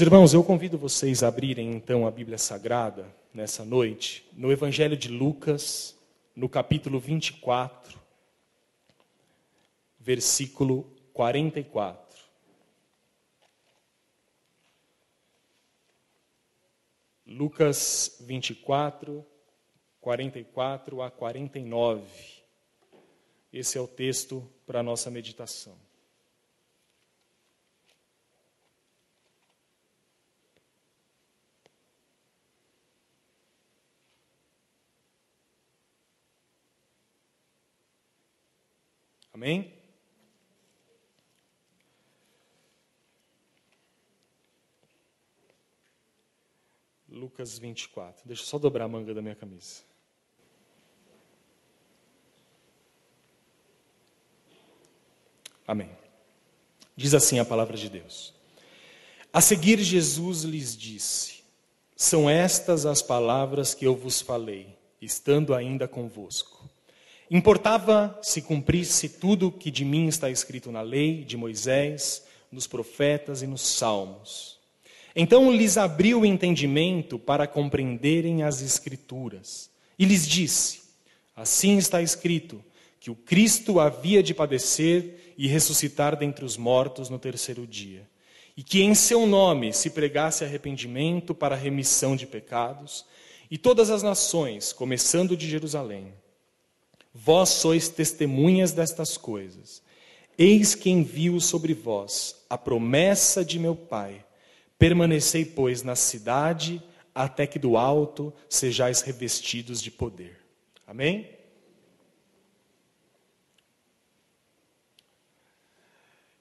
Irmãos, eu convido vocês a abrirem então a Bíblia Sagrada nessa noite, no Evangelho de Lucas, no capítulo 24, versículo 44. Lucas 24, 44 a 49. Esse é o texto para a nossa meditação. Amém? Lucas 24. Deixa eu só dobrar a manga da minha camisa. Amém. Diz assim a palavra de Deus. A seguir, Jesus lhes disse: São estas as palavras que eu vos falei, estando ainda convosco. Importava se cumprisse tudo que de mim está escrito na lei de Moisés, nos profetas e nos salmos. Então lhes abriu o entendimento para compreenderem as Escrituras. E lhes disse: Assim está escrito, que o Cristo havia de padecer e ressuscitar dentre os mortos no terceiro dia, e que em seu nome se pregasse arrependimento para remissão de pecados, e todas as nações, começando de Jerusalém, Vós sois testemunhas destas coisas. Eis que envio sobre vós a promessa de meu Pai. Permanecei, pois, na cidade, até que do alto sejais revestidos de poder. Amém?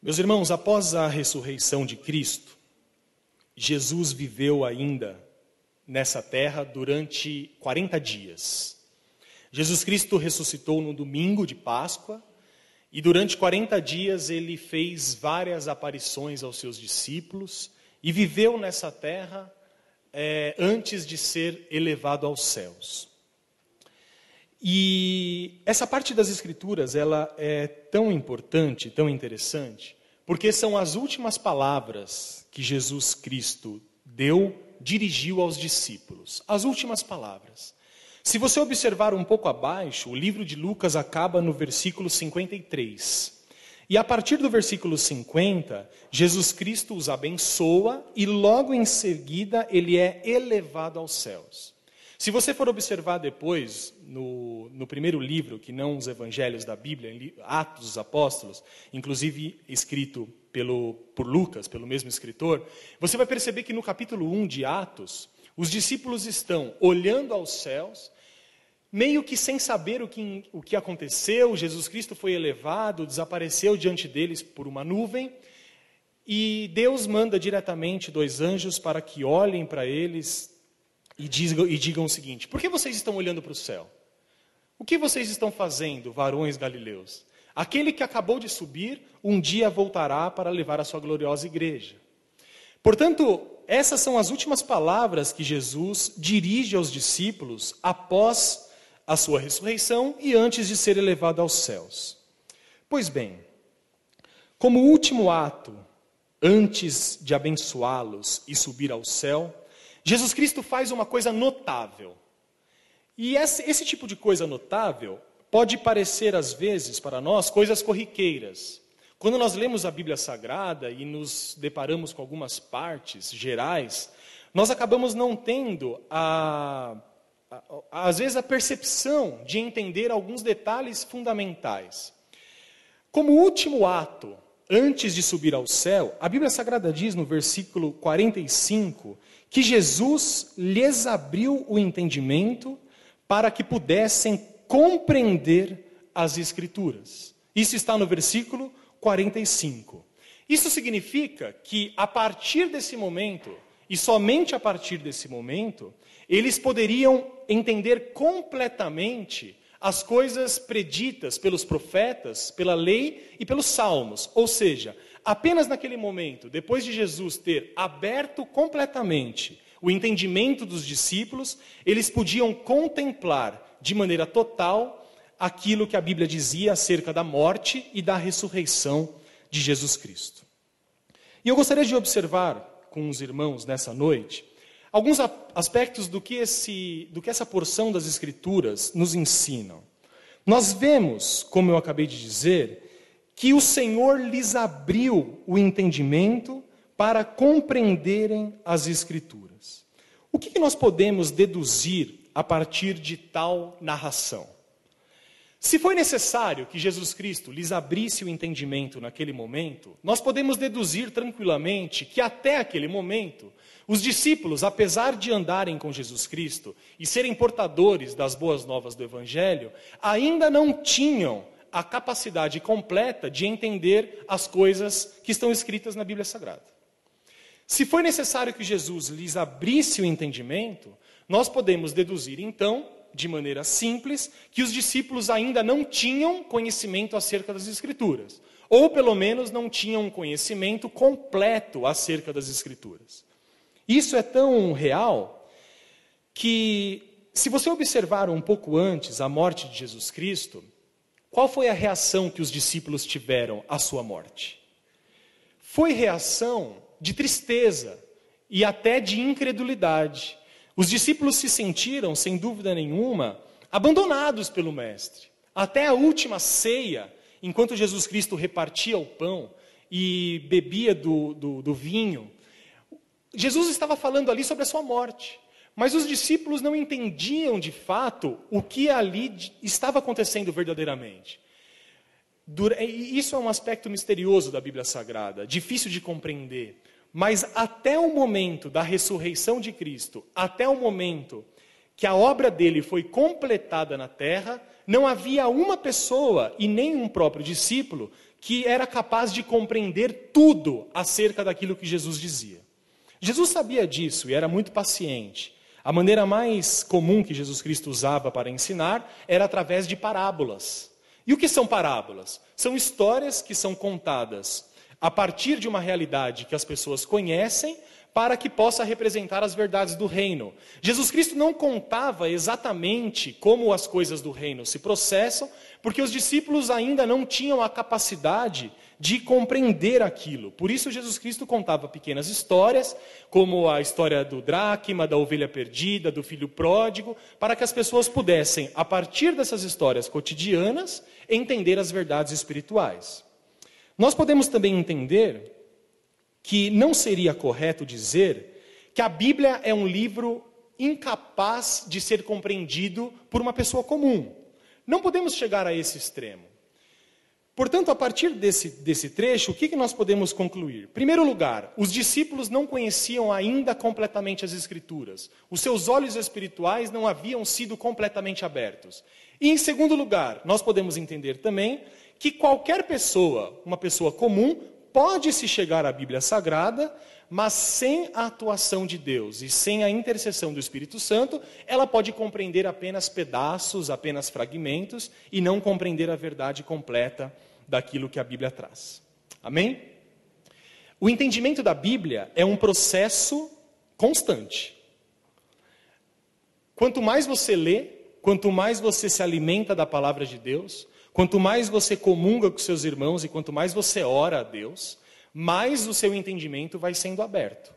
Meus irmãos, após a ressurreição de Cristo, Jesus viveu ainda nessa terra durante 40 dias. Jesus Cristo ressuscitou no domingo de Páscoa e durante 40 dias ele fez várias aparições aos seus discípulos e viveu nessa terra é, antes de ser elevado aos céus. E essa parte das Escrituras ela é tão importante, tão interessante, porque são as últimas palavras que Jesus Cristo deu, dirigiu aos discípulos. As últimas palavras. Se você observar um pouco abaixo, o livro de Lucas acaba no versículo 53. E a partir do versículo 50, Jesus Cristo os abençoa e logo em seguida ele é elevado aos céus. Se você for observar depois, no, no primeiro livro, que não os evangelhos da Bíblia, Atos dos Apóstolos, inclusive escrito pelo, por Lucas, pelo mesmo escritor, você vai perceber que no capítulo 1 de Atos, os discípulos estão olhando aos céus, meio que sem saber o que, o que aconteceu. Jesus Cristo foi elevado, desapareceu diante deles por uma nuvem. E Deus manda diretamente dois anjos para que olhem para eles e digam, e digam o seguinte: Por que vocês estão olhando para o céu? O que vocês estão fazendo, varões galileus? Aquele que acabou de subir, um dia voltará para levar a sua gloriosa igreja. Portanto, essas são as últimas palavras que Jesus dirige aos discípulos após a sua ressurreição e antes de ser elevado aos céus. Pois bem, como último ato, antes de abençoá-los e subir ao céu, Jesus Cristo faz uma coisa notável. E esse, esse tipo de coisa notável pode parecer, às vezes, para nós, coisas corriqueiras. Quando nós lemos a Bíblia Sagrada e nos deparamos com algumas partes gerais, nós acabamos não tendo a, a, às vezes a percepção de entender alguns detalhes fundamentais. Como último ato, antes de subir ao céu, a Bíblia Sagrada diz no versículo 45 que Jesus lhes abriu o entendimento para que pudessem compreender as Escrituras. Isso está no versículo 45. Isso significa que a partir desse momento, e somente a partir desse momento, eles poderiam entender completamente as coisas preditas pelos profetas, pela lei e pelos salmos. Ou seja, apenas naquele momento, depois de Jesus ter aberto completamente o entendimento dos discípulos, eles podiam contemplar de maneira total aquilo que a Bíblia dizia acerca da morte e da ressurreição de Jesus Cristo. E eu gostaria de observar com os irmãos nessa noite alguns aspectos do que, esse, do que essa porção das Escrituras nos ensinam. Nós vemos, como eu acabei de dizer, que o Senhor lhes abriu o entendimento para compreenderem as Escrituras. O que nós podemos deduzir a partir de tal narração? Se foi necessário que Jesus Cristo lhes abrisse o entendimento naquele momento, nós podemos deduzir tranquilamente que até aquele momento, os discípulos, apesar de andarem com Jesus Cristo e serem portadores das boas novas do Evangelho, ainda não tinham a capacidade completa de entender as coisas que estão escritas na Bíblia Sagrada. Se foi necessário que Jesus lhes abrisse o entendimento, nós podemos deduzir então de maneira simples, que os discípulos ainda não tinham conhecimento acerca das Escrituras, ou pelo menos não tinham um conhecimento completo acerca das Escrituras. Isso é tão real que, se você observar um pouco antes a morte de Jesus Cristo, qual foi a reação que os discípulos tiveram à sua morte? Foi reação de tristeza e até de incredulidade. Os discípulos se sentiram, sem dúvida nenhuma, abandonados pelo Mestre. Até a última ceia, enquanto Jesus Cristo repartia o pão e bebia do, do, do vinho, Jesus estava falando ali sobre a sua morte. Mas os discípulos não entendiam de fato o que ali estava acontecendo verdadeiramente. Isso é um aspecto misterioso da Bíblia Sagrada, difícil de compreender. Mas até o momento da ressurreição de Cristo, até o momento que a obra dele foi completada na terra, não havia uma pessoa e nem um próprio discípulo que era capaz de compreender tudo acerca daquilo que Jesus dizia. Jesus sabia disso e era muito paciente. A maneira mais comum que Jesus Cristo usava para ensinar era através de parábolas. E o que são parábolas? São histórias que são contadas a partir de uma realidade que as pessoas conhecem, para que possa representar as verdades do reino. Jesus Cristo não contava exatamente como as coisas do reino se processam, porque os discípulos ainda não tinham a capacidade de compreender aquilo. Por isso, Jesus Cristo contava pequenas histórias, como a história do dracma, da ovelha perdida, do filho pródigo, para que as pessoas pudessem, a partir dessas histórias cotidianas, entender as verdades espirituais. Nós podemos também entender que não seria correto dizer que a Bíblia é um livro incapaz de ser compreendido por uma pessoa comum. Não podemos chegar a esse extremo. Portanto, a partir desse, desse trecho, o que, que nós podemos concluir? Primeiro lugar, os discípulos não conheciam ainda completamente as Escrituras. Os seus olhos espirituais não haviam sido completamente abertos. E, em segundo lugar, nós podemos entender também que qualquer pessoa, uma pessoa comum, pode se chegar à Bíblia Sagrada, mas sem a atuação de Deus e sem a intercessão do Espírito Santo, ela pode compreender apenas pedaços, apenas fragmentos e não compreender a verdade completa daquilo que a Bíblia traz. Amém? O entendimento da Bíblia é um processo constante. Quanto mais você lê, quanto mais você se alimenta da palavra de Deus, Quanto mais você comunga com seus irmãos e quanto mais você ora a Deus, mais o seu entendimento vai sendo aberto.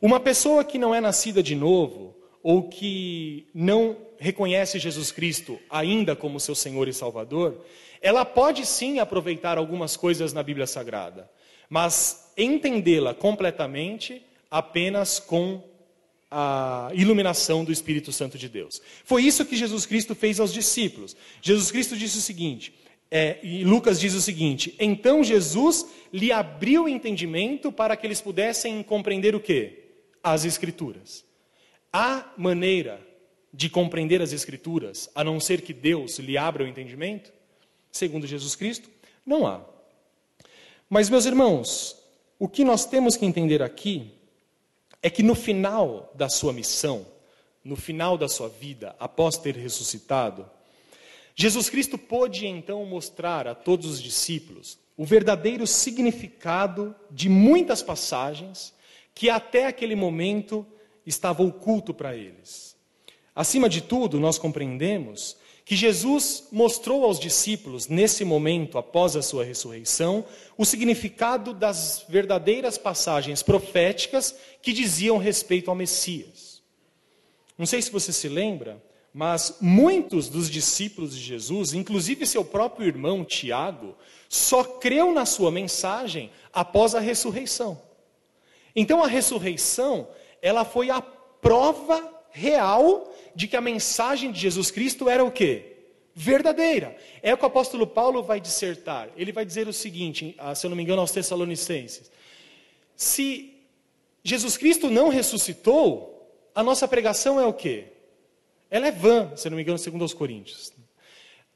Uma pessoa que não é nascida de novo, ou que não reconhece Jesus Cristo ainda como seu Senhor e Salvador, ela pode sim aproveitar algumas coisas na Bíblia Sagrada, mas entendê-la completamente apenas com a iluminação do Espírito Santo de Deus. Foi isso que Jesus Cristo fez aos discípulos. Jesus Cristo disse o seguinte, é, e Lucas diz o seguinte: então Jesus lhe abriu o entendimento para que eles pudessem compreender o que? As Escrituras. Há maneira de compreender as Escrituras a não ser que Deus lhe abra o entendimento? Segundo Jesus Cristo, não há. Mas, meus irmãos, o que nós temos que entender aqui é que no final da sua missão, no final da sua vida, após ter ressuscitado, Jesus Cristo pôde então mostrar a todos os discípulos o verdadeiro significado de muitas passagens que até aquele momento estava oculto para eles. Acima de tudo, nós compreendemos que Jesus mostrou aos discípulos, nesse momento, após a sua ressurreição, o significado das verdadeiras passagens proféticas que diziam respeito ao Messias. Não sei se você se lembra, mas muitos dos discípulos de Jesus, inclusive seu próprio irmão Tiago, só creu na sua mensagem após a ressurreição. Então a ressurreição, ela foi a prova real de que a mensagem de Jesus Cristo era o quê? Verdadeira. É o que o apóstolo Paulo vai dissertar. Ele vai dizer o seguinte, ah, se eu não me engano, aos Tessalonicenses: Se Jesus Cristo não ressuscitou, a nossa pregação é o quê? Ela é vã, se eu não me engano, segundo aos Coríntios.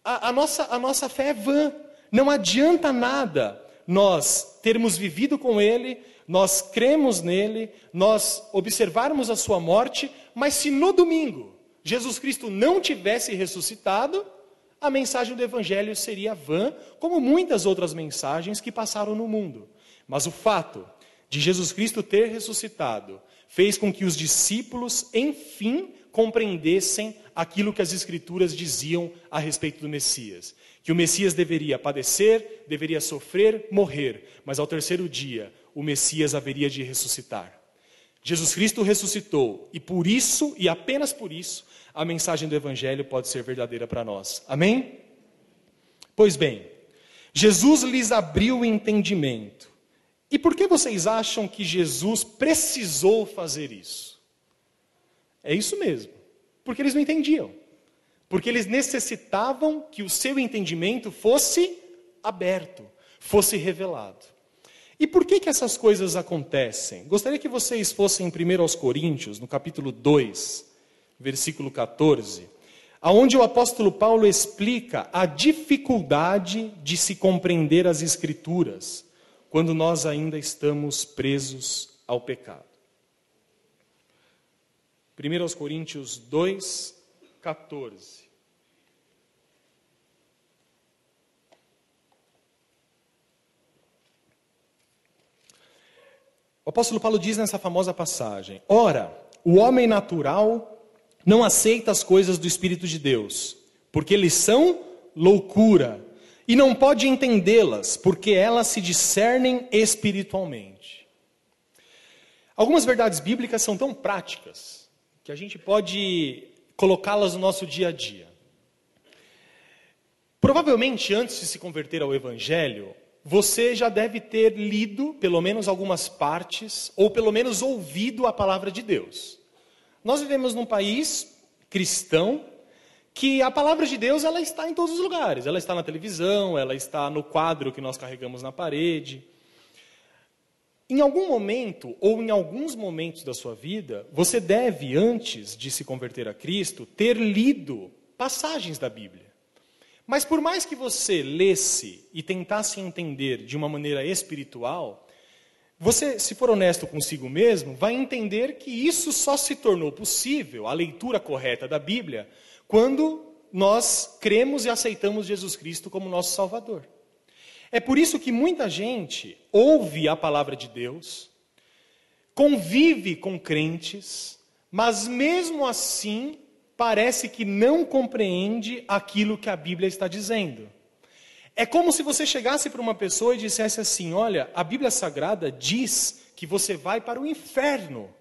A, a, nossa, a nossa fé é vã. Não adianta nada nós termos vivido com Ele, nós cremos nele, nós observarmos a sua morte, mas se no domingo Jesus Cristo não tivesse ressuscitado, a mensagem do Evangelho seria vã, como muitas outras mensagens que passaram no mundo. Mas o fato de Jesus Cristo ter ressuscitado fez com que os discípulos, enfim, compreendessem aquilo que as Escrituras diziam a respeito do Messias. Que o Messias deveria padecer, deveria sofrer, morrer, mas ao terceiro dia o Messias haveria de ressuscitar. Jesus Cristo ressuscitou, e por isso, e apenas por isso, a mensagem do Evangelho pode ser verdadeira para nós. Amém? Pois bem, Jesus lhes abriu o entendimento. E por que vocês acham que Jesus precisou fazer isso? É isso mesmo, porque eles não entendiam. Porque eles necessitavam que o seu entendimento fosse aberto, fosse revelado. E por que, que essas coisas acontecem? Gostaria que vocês fossem primeiro aos Coríntios, no capítulo 2, versículo 14, aonde o apóstolo Paulo explica a dificuldade de se compreender as escrituras quando nós ainda estamos presos ao pecado. 1 aos Coríntios 2, 14. O apóstolo Paulo diz nessa famosa passagem: Ora, o homem natural não aceita as coisas do Espírito de Deus, porque eles são loucura, e não pode entendê-las, porque elas se discernem espiritualmente. Algumas verdades bíblicas são tão práticas que a gente pode colocá-las no nosso dia a dia. Provavelmente, antes de se converter ao Evangelho, você já deve ter lido pelo menos algumas partes, ou pelo menos ouvido a palavra de Deus. Nós vivemos num país cristão que a palavra de Deus ela está em todos os lugares. Ela está na televisão, ela está no quadro que nós carregamos na parede. Em algum momento, ou em alguns momentos da sua vida, você deve, antes de se converter a Cristo, ter lido passagens da Bíblia. Mas por mais que você lesse e tentasse entender de uma maneira espiritual, você, se for honesto consigo mesmo, vai entender que isso só se tornou possível, a leitura correta da Bíblia, quando nós cremos e aceitamos Jesus Cristo como nosso Salvador. É por isso que muita gente ouve a palavra de Deus, convive com crentes, mas mesmo assim parece que não compreende aquilo que a Bíblia está dizendo. É como se você chegasse para uma pessoa e dissesse assim: Olha, a Bíblia Sagrada diz que você vai para o inferno.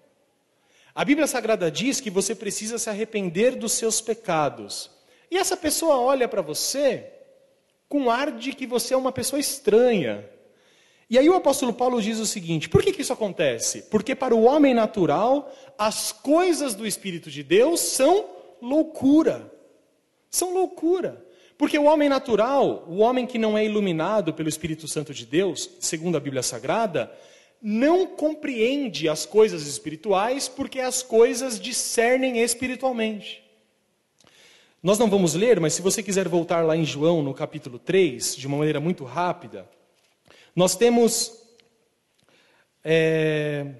A Bíblia Sagrada diz que você precisa se arrepender dos seus pecados. E essa pessoa olha para você com ar de que você é uma pessoa estranha. E aí o apóstolo Paulo diz o seguinte: por que, que isso acontece? Porque para o homem natural, as coisas do Espírito de Deus são loucura. São loucura. Porque o homem natural, o homem que não é iluminado pelo Espírito Santo de Deus, segundo a Bíblia Sagrada, não compreende as coisas espirituais porque as coisas discernem espiritualmente. Nós não vamos ler, mas se você quiser voltar lá em João, no capítulo 3, de uma maneira muito rápida, nós temos é,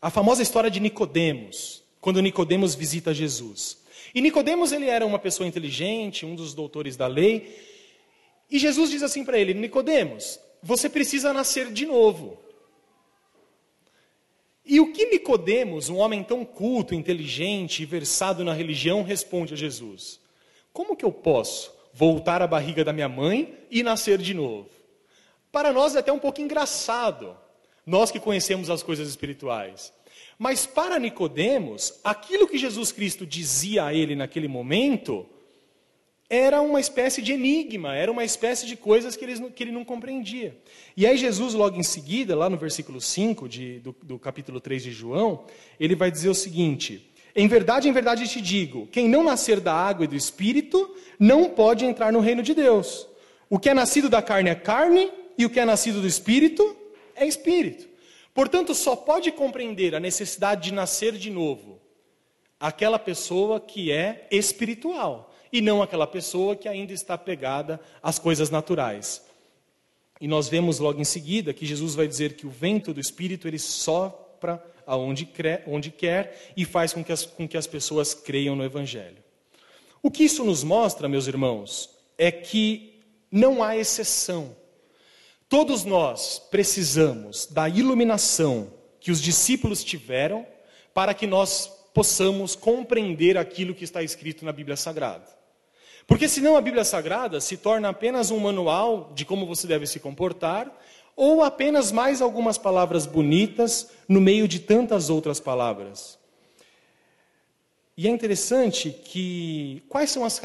a famosa história de Nicodemos quando Nicodemos visita Jesus. E Nicodemos ele era uma pessoa inteligente, um dos doutores da lei, e Jesus diz assim para ele: Nicodemos, você precisa nascer de novo. E o que Nicodemos, um homem tão culto, inteligente e versado na religião, responde a Jesus? Como que eu posso voltar à barriga da minha mãe e nascer de novo? Para nós é até um pouco engraçado, nós que conhecemos as coisas espirituais. Mas para Nicodemos, aquilo que Jesus Cristo dizia a ele naquele momento era uma espécie de enigma, era uma espécie de coisas que ele, que ele não compreendia. E aí Jesus, logo em seguida, lá no versículo 5 de, do, do capítulo 3 de João, ele vai dizer o seguinte: Em verdade, em verdade te digo, quem não nascer da água e do Espírito, não pode entrar no reino de Deus. O que é nascido da carne é carne, e o que é nascido do Espírito é Espírito. Portanto, só pode compreender a necessidade de nascer de novo aquela pessoa que é espiritual e não aquela pessoa que ainda está pegada às coisas naturais. E nós vemos logo em seguida que Jesus vai dizer que o vento do Espírito ele sopra aonde onde quer e faz com que, as, com que as pessoas creiam no Evangelho. O que isso nos mostra, meus irmãos, é que não há exceção. Todos nós precisamos da iluminação que os discípulos tiveram para que nós possamos compreender aquilo que está escrito na Bíblia Sagrada. Porque senão a Bíblia Sagrada se torna apenas um manual de como você deve se comportar, ou apenas mais algumas palavras bonitas no meio de tantas outras palavras. E é interessante que quais são as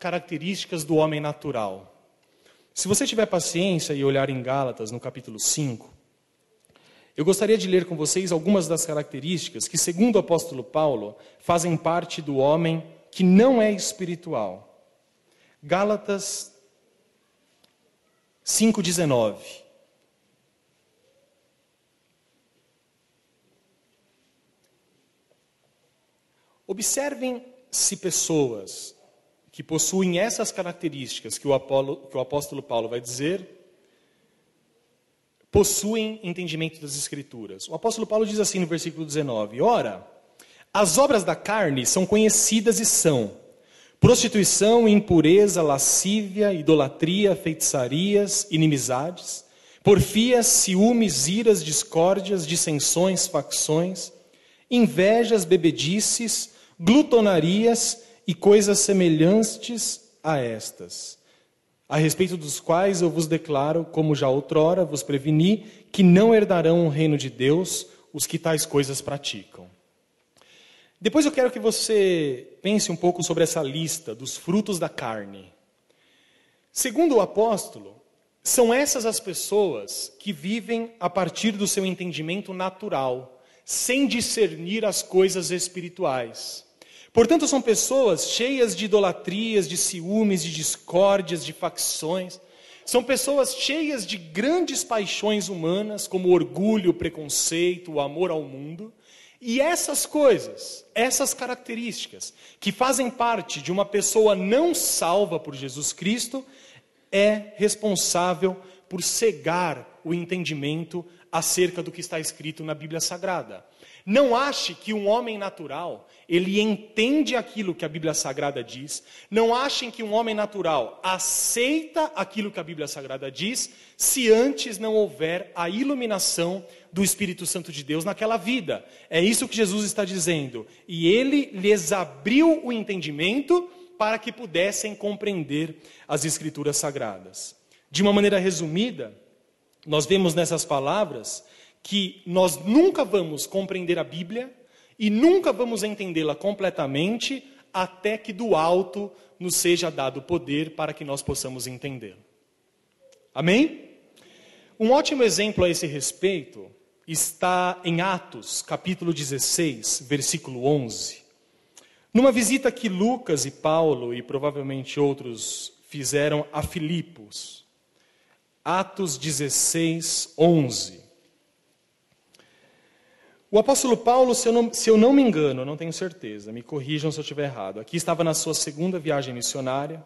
características do homem natural? Se você tiver paciência e olhar em Gálatas, no capítulo 5, eu gostaria de ler com vocês algumas das características que, segundo o apóstolo Paulo, fazem parte do homem que não é espiritual. Gálatas 5,19. Observem se pessoas que possuem essas características que o, Apolo, que o apóstolo Paulo vai dizer, possuem entendimento das Escrituras. O apóstolo Paulo diz assim no versículo 19: Ora, as obras da carne são conhecidas e são prostituição, impureza, lascívia, idolatria, feitiçarias, inimizades, porfias, ciúmes, iras, discórdias, dissensões, facções, invejas, bebedices, glutonarias e coisas semelhantes a estas, a respeito dos quais eu vos declaro, como já outrora vos preveni, que não herdarão o reino de Deus os que tais coisas praticam. Depois eu quero que você pense um pouco sobre essa lista dos frutos da carne. Segundo o apóstolo, são essas as pessoas que vivem a partir do seu entendimento natural, sem discernir as coisas espirituais. Portanto, são pessoas cheias de idolatrias, de ciúmes, de discórdias, de facções. São pessoas cheias de grandes paixões humanas, como orgulho, preconceito, o amor ao mundo. E essas coisas, essas características, que fazem parte de uma pessoa não salva por Jesus Cristo, é responsável por cegar o entendimento acerca do que está escrito na Bíblia Sagrada. Não ache que um homem natural, ele entende aquilo que a Bíblia Sagrada diz. Não achem que um homem natural aceita aquilo que a Bíblia Sagrada diz, se antes não houver a iluminação do Espírito Santo de Deus naquela vida. É isso que Jesus está dizendo. E ele lhes abriu o entendimento para que pudessem compreender as Escrituras Sagradas. De uma maneira resumida, nós vemos nessas palavras que nós nunca vamos compreender a Bíblia e nunca vamos entendê-la completamente até que do alto nos seja dado poder para que nós possamos entendê-la. Amém? Um ótimo exemplo a esse respeito está em Atos, capítulo 16, versículo 11. Numa visita que Lucas e Paulo e provavelmente outros fizeram a Filipos. Atos 16, 11. O apóstolo Paulo, se eu, não, se eu não me engano, não tenho certeza, me corrijam se eu estiver errado, aqui estava na sua segunda viagem missionária.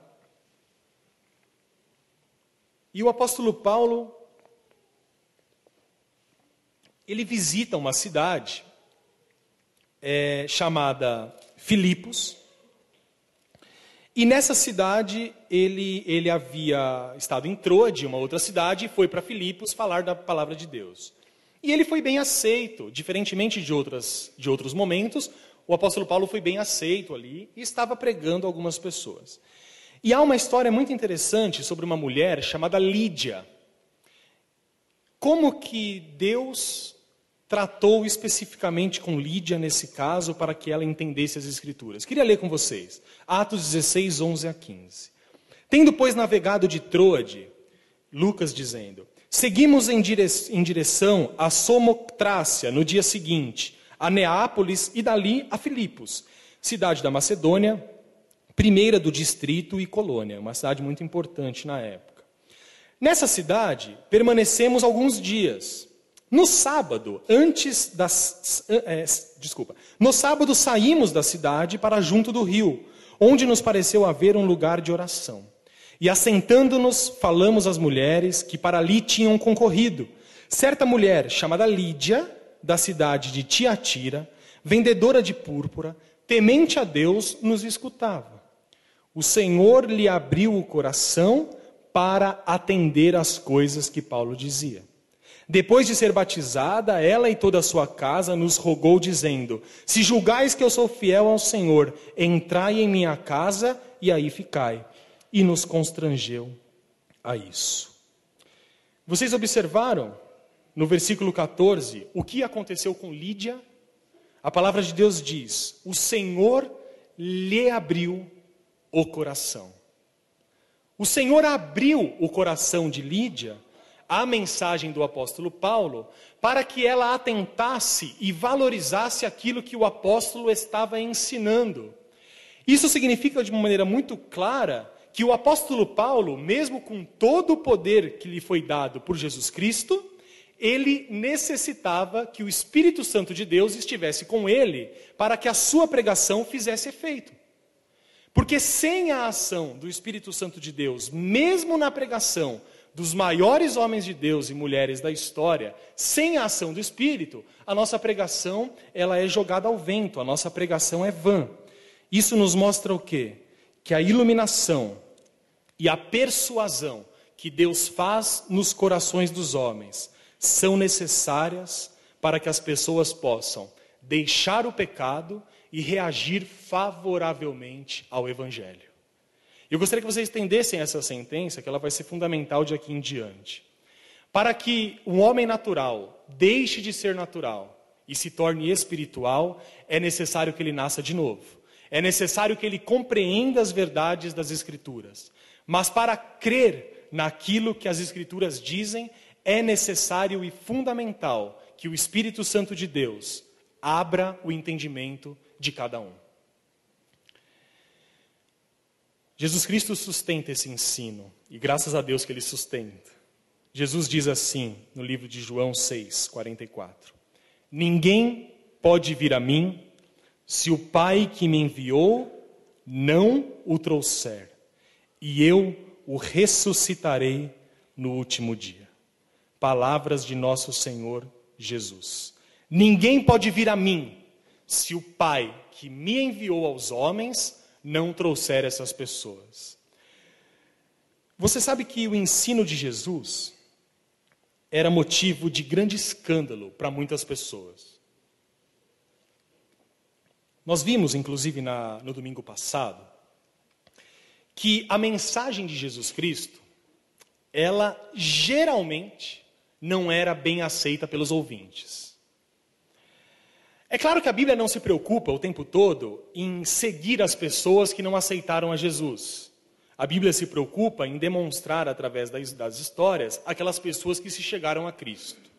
E o apóstolo Paulo, ele visita uma cidade é, chamada Filipos. E nessa cidade ele, ele havia estado em Troade, uma outra cidade, e foi para Filipos falar da palavra de Deus. E ele foi bem aceito, diferentemente de, outras, de outros momentos, o apóstolo Paulo foi bem aceito ali e estava pregando algumas pessoas. E há uma história muito interessante sobre uma mulher chamada Lídia. Como que Deus tratou especificamente com Lídia nesse caso para que ela entendesse as Escrituras? Queria ler com vocês. Atos 16, 11 a 15. Tendo, pois, navegado de Troade, Lucas dizendo: Seguimos em, dire em direção a Somotrácia no dia seguinte, a Neápolis e dali a Filipos, cidade da Macedônia, primeira do distrito e colônia, uma cidade muito importante na época. Nessa cidade, permanecemos alguns dias. No sábado, antes das. É, desculpa. No sábado, saímos da cidade para junto do rio, onde nos pareceu haver um lugar de oração. E assentando-nos, falamos às mulheres que para ali tinham concorrido. Certa mulher, chamada Lídia, da cidade de Tiatira, vendedora de púrpura, temente a Deus, nos escutava. O Senhor lhe abriu o coração para atender às coisas que Paulo dizia. Depois de ser batizada, ela e toda a sua casa nos rogou, dizendo: Se julgais que eu sou fiel ao Senhor, entrai em minha casa e aí ficai e nos constrangeu a isso. Vocês observaram no versículo 14 o que aconteceu com Lídia? A palavra de Deus diz: O Senhor lhe abriu o coração. O Senhor abriu o coração de Lídia à mensagem do apóstolo Paulo para que ela atentasse e valorizasse aquilo que o apóstolo estava ensinando. Isso significa de uma maneira muito clara que o apóstolo Paulo, mesmo com todo o poder que lhe foi dado por Jesus Cristo, ele necessitava que o Espírito Santo de Deus estivesse com ele para que a sua pregação fizesse efeito. Porque sem a ação do Espírito Santo de Deus, mesmo na pregação dos maiores homens de Deus e mulheres da história, sem a ação do Espírito, a nossa pregação ela é jogada ao vento, a nossa pregação é vã. Isso nos mostra o quê? Que a iluminação e a persuasão que Deus faz nos corações dos homens são necessárias para que as pessoas possam deixar o pecado e reagir favoravelmente ao Evangelho. Eu gostaria que vocês entendessem essa sentença, que ela vai ser fundamental de aqui em diante. Para que um homem natural deixe de ser natural e se torne espiritual, é necessário que ele nasça de novo. É necessário que ele compreenda as verdades das Escrituras. Mas para crer naquilo que as Escrituras dizem, é necessário e fundamental que o Espírito Santo de Deus abra o entendimento de cada um. Jesus Cristo sustenta esse ensino, e graças a Deus que ele sustenta. Jesus diz assim no livro de João 6, 44: Ninguém pode vir a mim se o Pai que me enviou não o trouxer e eu o ressuscitarei no último dia. Palavras de nosso Senhor Jesus. Ninguém pode vir a mim se o Pai que me enviou aos homens não trouxer essas pessoas. Você sabe que o ensino de Jesus era motivo de grande escândalo para muitas pessoas. Nós vimos, inclusive, na, no domingo passado, que a mensagem de Jesus Cristo, ela geralmente não era bem aceita pelos ouvintes. É claro que a Bíblia não se preocupa o tempo todo em seguir as pessoas que não aceitaram a Jesus. A Bíblia se preocupa em demonstrar através das, histórias aquelas pessoas que se chegaram a Cristo.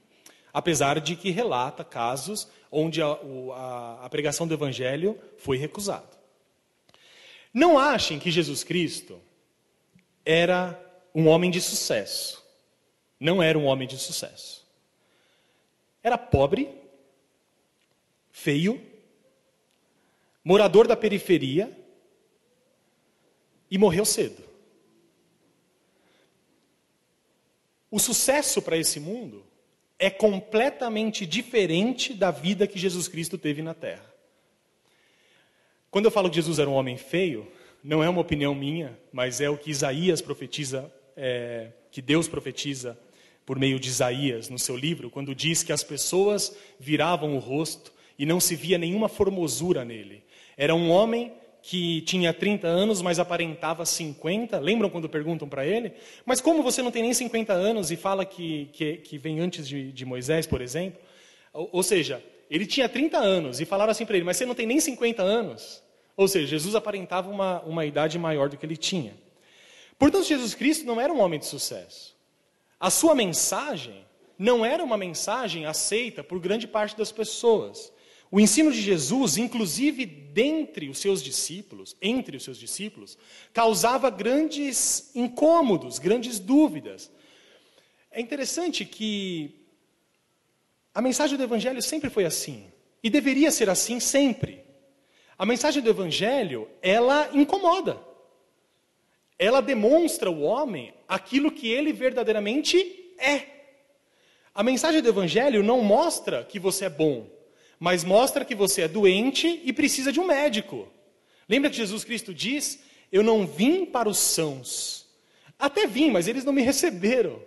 Apesar de que relata casos onde a, a, a pregação do Evangelho foi recusada. Não achem que Jesus Cristo era um homem de sucesso. Não era um homem de sucesso. Era pobre, feio, morador da periferia e morreu cedo. O sucesso para esse mundo é completamente diferente da vida que Jesus Cristo teve na terra. Quando eu falo que Jesus era um homem feio, não é uma opinião minha, mas é o que Isaías profetiza, é, que Deus profetiza por meio de Isaías no seu livro, quando diz que as pessoas viravam o rosto e não se via nenhuma formosura nele. Era um homem que tinha 30 anos, mas aparentava 50. Lembram quando perguntam para ele? Mas como você não tem nem 50 anos e fala que, que, que vem antes de, de, Moisés, por exemplo? Ou, ou, seja, ele tinha 30 anos e falaram assim para ele, mas você não tem nem 50 anos? Ou seja, Jesus aparentava uma, uma idade maior do que ele tinha. Portanto, Jesus Cristo não era um homem de sucesso. A sua mensagem não era uma mensagem aceita por grande parte das pessoas. O ensino de Jesus, inclusive dentre os seus discípulos, entre os seus discípulos, causava grandes incômodos, grandes dúvidas. É interessante que a mensagem do evangelho sempre foi assim, e deveria ser assim sempre. A mensagem do evangelho, ela incomoda. Ela demonstra ao homem aquilo que ele verdadeiramente é. A mensagem do evangelho não mostra que você é bom mas mostra que você é doente e precisa de um médico. Lembra que Jesus Cristo diz: Eu não vim para os sãos. Até vim, mas eles não me receberam.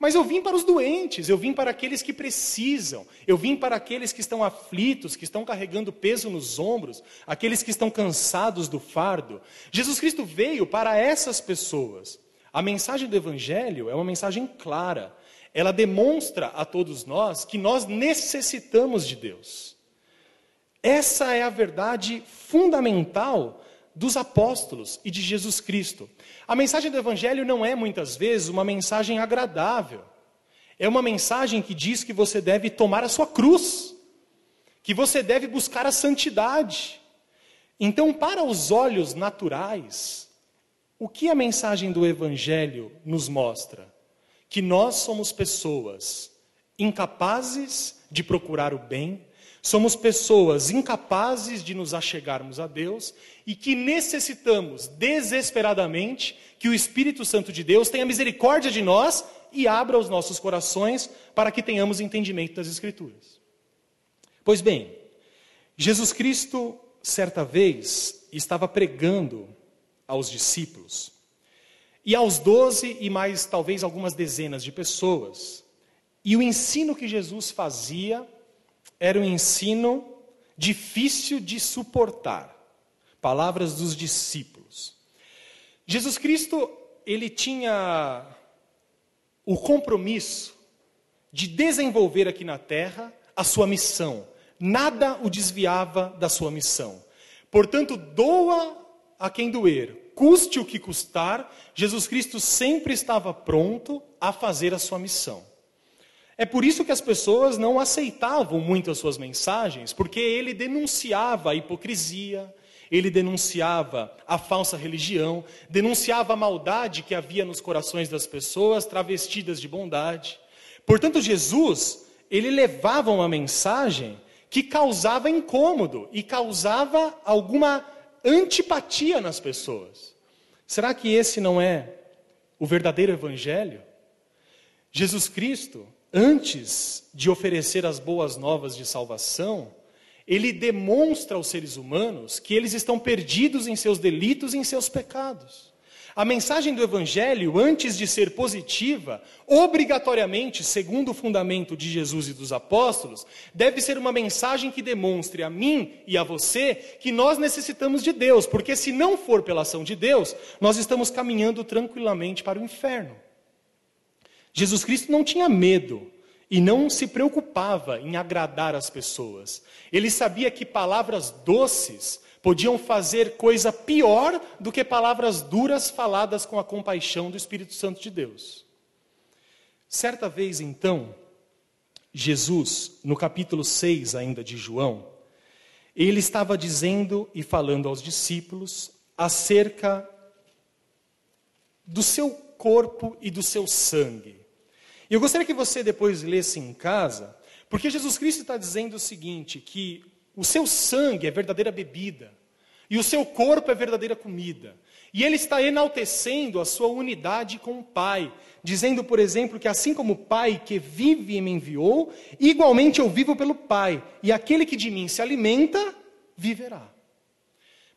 Mas eu vim para os doentes, eu vim para aqueles que precisam, eu vim para aqueles que estão aflitos, que estão carregando peso nos ombros, aqueles que estão cansados do fardo. Jesus Cristo veio para essas pessoas. A mensagem do Evangelho é uma mensagem clara ela demonstra a todos nós que nós necessitamos de Deus. Essa é a verdade fundamental dos apóstolos e de Jesus Cristo. A mensagem do Evangelho não é muitas vezes uma mensagem agradável. É uma mensagem que diz que você deve tomar a sua cruz, que você deve buscar a santidade. Então, para os olhos naturais, o que a mensagem do Evangelho nos mostra? que nós somos pessoas incapazes de procurar o bem, somos pessoas incapazes de nos achegarmos a Deus e que necessitamos desesperadamente que o Espírito Santo de Deus tenha misericórdia de nós e abra os nossos corações para que tenhamos entendimento das Escrituras. Pois bem, Jesus Cristo, certa vez, estava pregando aos discípulos e aos doze e mais talvez algumas dezenas de pessoas. E o ensino que Jesus fazia era um ensino difícil de suportar. Palavras dos discípulos. Jesus Cristo, ele tinha o compromisso de desenvolver aqui na terra a sua missão. Nada o desviava da sua missão. Portanto, doa a quem doer, custe o que custar, Jesus Cristo sempre estava pronto a fazer a sua missão. É por isso que as pessoas não aceitavam muito as suas mensagens, porque ele denunciava a hipocrisia, ele denunciava a falsa religião, denunciava a maldade que havia nos corações das pessoas, travestidas de bondade. Portanto, Jesus, ele levava uma mensagem que causava incômodo e causava alguma antipatia nas pessoas. Será que esse não é o verdadeiro evangelho? Jesus Cristo, antes de oferecer as boas novas de salvação, ele demonstra aos seres humanos que eles estão perdidos em seus delitos e em seus pecados. A mensagem do Evangelho, antes de ser positiva, obrigatoriamente, segundo o fundamento de Jesus e dos apóstolos, deve ser uma mensagem que demonstre a mim e a você que nós necessitamos de Deus, porque se não for pela ação de Deus, nós estamos caminhando tranquilamente para o inferno. Jesus Cristo não tinha medo e não se preocupava em agradar as pessoas. Ele sabia que palavras doces podiam fazer coisa pior do que palavras duras faladas com a compaixão do Espírito Santo de Deus. Certa vez, então, Jesus, no capítulo 6 ainda de João, ele estava dizendo e falando aos discípulos acerca do seu corpo e do seu sangue. E eu gostaria que você depois lesse em casa, porque Jesus Cristo está dizendo o seguinte: que o seu sangue é verdadeira bebida, e o seu corpo é verdadeira comida. E ele está enaltecendo a sua unidade com o Pai, dizendo, por exemplo, que assim como o Pai que vive e me enviou, igualmente eu vivo pelo Pai, e aquele que de mim se alimenta, viverá.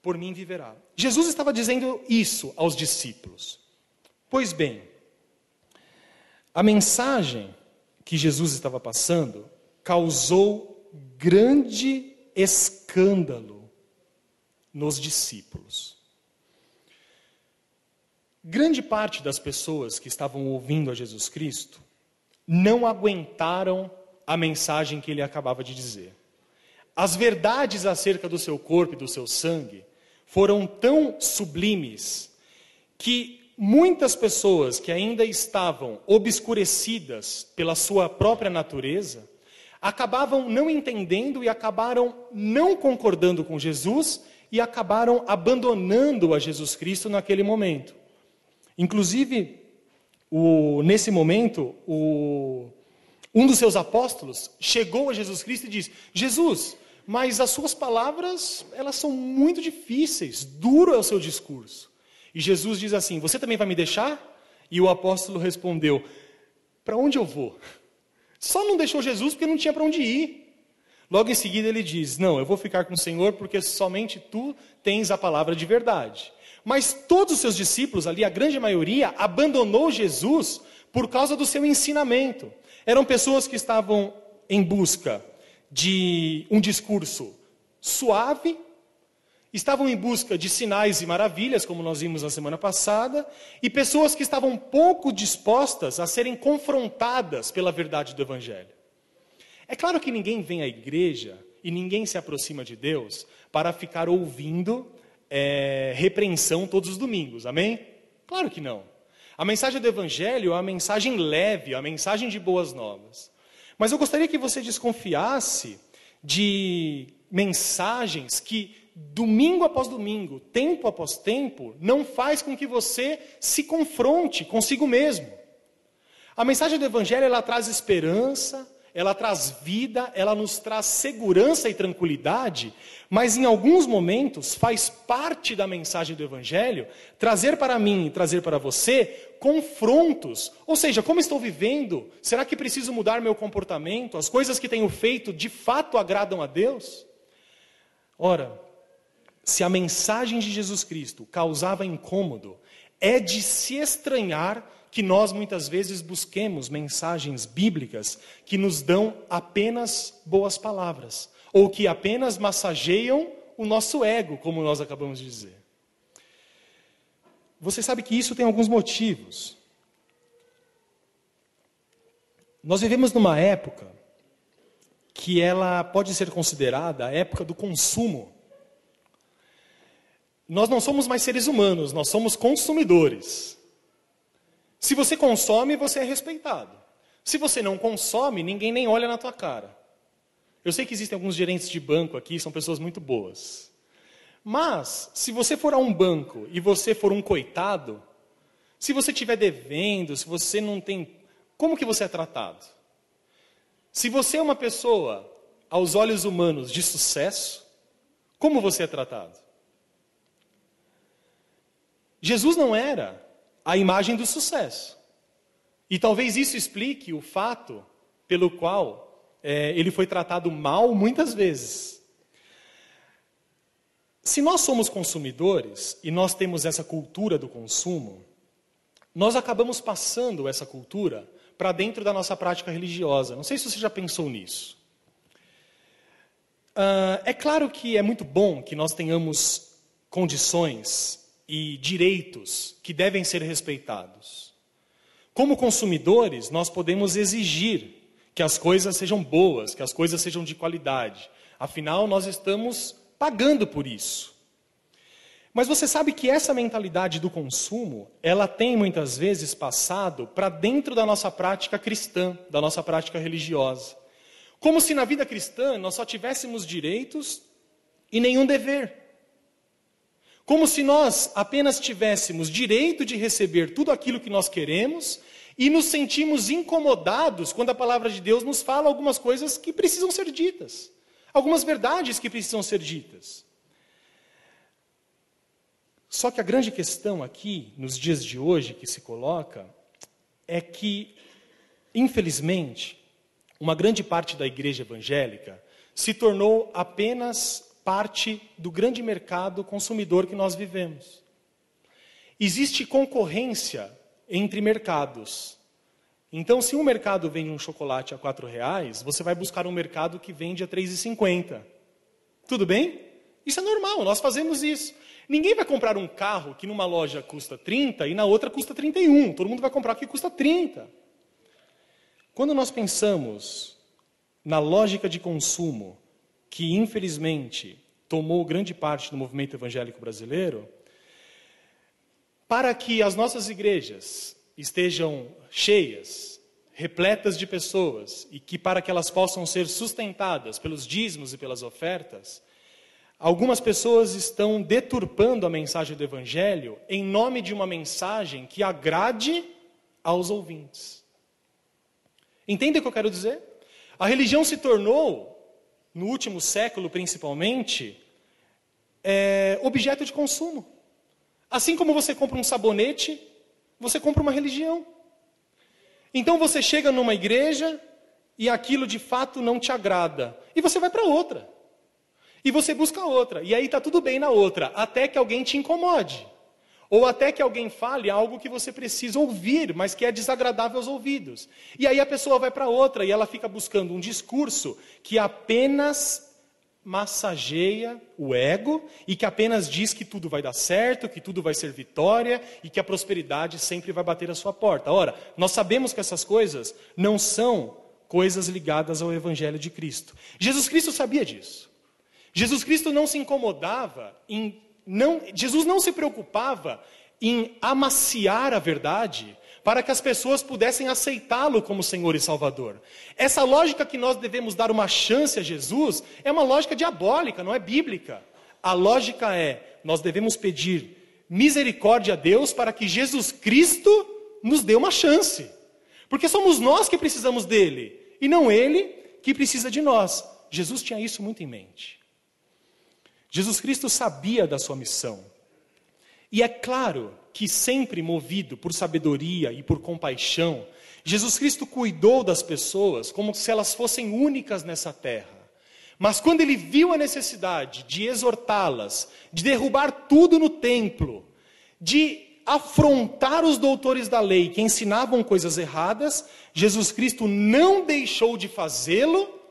Por mim viverá. Jesus estava dizendo isso aos discípulos. Pois bem, a mensagem que Jesus estava passando causou grande escândalo nos discípulos. Grande parte das pessoas que estavam ouvindo a Jesus Cristo não aguentaram a mensagem que ele acabava de dizer. As verdades acerca do seu corpo e do seu sangue foram tão sublimes que muitas pessoas que ainda estavam obscurecidas pela sua própria natureza acabavam não entendendo e acabaram não concordando com Jesus e acabaram abandonando a Jesus Cristo naquele momento. Inclusive, o, nesse momento, o, um dos seus apóstolos chegou a Jesus Cristo e disse: Jesus, mas as suas palavras, elas são muito difíceis, duro é o seu discurso. E Jesus diz assim: Você também vai me deixar? E o apóstolo respondeu: Para onde eu vou? Só não deixou Jesus porque não tinha para onde ir. Logo em seguida ele diz: Não, eu vou ficar com o Senhor porque somente tu tens a palavra de verdade. Mas todos os seus discípulos, ali a grande maioria, abandonou Jesus por causa do seu ensinamento. Eram pessoas que estavam em busca de um discurso suave, estavam em busca de sinais e maravilhas, como nós vimos na semana passada, e pessoas que estavam pouco dispostas a serem confrontadas pela verdade do Evangelho. É claro que ninguém vem à igreja e ninguém se aproxima de Deus para ficar ouvindo é, repreensão todos os domingos, amém? Claro que não. A mensagem do Evangelho é uma mensagem leve, é uma mensagem de boas novas. Mas eu gostaria que você desconfiasse de mensagens que, domingo após domingo, tempo após tempo, não faz com que você se confronte consigo mesmo. A mensagem do Evangelho ela traz esperança, ela traz vida, ela nos traz segurança e tranquilidade, mas em alguns momentos faz parte da mensagem do Evangelho trazer para mim e trazer para você confrontos. Ou seja, como estou vivendo? Será que preciso mudar meu comportamento? As coisas que tenho feito de fato agradam a Deus? Ora, se a mensagem de Jesus Cristo causava incômodo, é de se estranhar que nós muitas vezes busquemos mensagens bíblicas que nos dão apenas boas palavras, ou que apenas massageiam o nosso ego, como nós acabamos de dizer. Você sabe que isso tem alguns motivos. Nós vivemos numa época que ela pode ser considerada a época do consumo. Nós não somos mais seres humanos, nós somos consumidores. Se você consome, você é respeitado. Se você não consome, ninguém nem olha na tua cara. Eu sei que existem alguns gerentes de banco aqui, são pessoas muito boas. Mas, se você for a um banco e você for um coitado, se você estiver devendo, se você não tem. Como que você é tratado? Se você é uma pessoa, aos olhos humanos, de sucesso, como você é tratado? Jesus não era a imagem do sucesso. E talvez isso explique o fato pelo qual é, ele foi tratado mal muitas vezes. Se nós somos consumidores e nós temos essa cultura do consumo, nós acabamos passando essa cultura para dentro da nossa prática religiosa. Não sei se você já pensou nisso. Uh, é claro que é muito bom que nós tenhamos condições e direitos que devem ser respeitados. Como consumidores, nós podemos exigir que as coisas sejam boas, que as coisas sejam de qualidade. Afinal, nós estamos pagando por isso. Mas você sabe que essa mentalidade do consumo, ela tem muitas vezes passado para dentro da nossa prática cristã, da nossa prática religiosa. Como se na vida cristã nós só tivéssemos direitos e nenhum dever. Como se nós apenas tivéssemos direito de receber tudo aquilo que nós queremos e nos sentimos incomodados quando a palavra de Deus nos fala algumas coisas que precisam ser ditas, algumas verdades que precisam ser ditas. Só que a grande questão aqui, nos dias de hoje, que se coloca, é que, infelizmente, uma grande parte da igreja evangélica se tornou apenas parte do grande mercado consumidor que nós vivemos. Existe concorrência entre mercados. Então, se um mercado vende um chocolate a quatro reais, você vai buscar um mercado que vende a R$ 3,50. Tudo bem? Isso é normal, nós fazemos isso. Ninguém vai comprar um carro que numa loja custa 30 e na outra custa 31. Todo mundo vai comprar o que custa 30. Quando nós pensamos na lógica de consumo, que infelizmente tomou grande parte do movimento evangélico brasileiro, para que as nossas igrejas estejam cheias, repletas de pessoas, e que para que elas possam ser sustentadas pelos dízimos e pelas ofertas, algumas pessoas estão deturpando a mensagem do Evangelho em nome de uma mensagem que agrade aos ouvintes. Entende o que eu quero dizer? A religião se tornou, no último século principalmente, é, objeto de consumo. Assim como você compra um sabonete, você compra uma religião. Então você chega numa igreja e aquilo de fato não te agrada. E você vai para outra. E você busca outra. E aí está tudo bem na outra, até que alguém te incomode. Ou até que alguém fale algo que você precisa ouvir, mas que é desagradável aos ouvidos. E aí a pessoa vai para outra e ela fica buscando um discurso que apenas massageia o ego e que apenas diz que tudo vai dar certo, que tudo vai ser vitória e que a prosperidade sempre vai bater à sua porta. Ora, nós sabemos que essas coisas não são coisas ligadas ao evangelho de Cristo. Jesus Cristo sabia disso. Jesus Cristo não se incomodava em não, Jesus não se preocupava em amaciar a verdade para que as pessoas pudessem aceitá-lo como Senhor e Salvador. Essa lógica que nós devemos dar uma chance a Jesus é uma lógica diabólica, não é bíblica. A lógica é: nós devemos pedir misericórdia a Deus para que Jesus Cristo nos dê uma chance. Porque somos nós que precisamos dele e não ele que precisa de nós. Jesus tinha isso muito em mente. Jesus Cristo sabia da sua missão. E é claro que, sempre movido por sabedoria e por compaixão, Jesus Cristo cuidou das pessoas como se elas fossem únicas nessa terra. Mas quando ele viu a necessidade de exortá-las, de derrubar tudo no templo, de afrontar os doutores da lei que ensinavam coisas erradas, Jesus Cristo não deixou de fazê-lo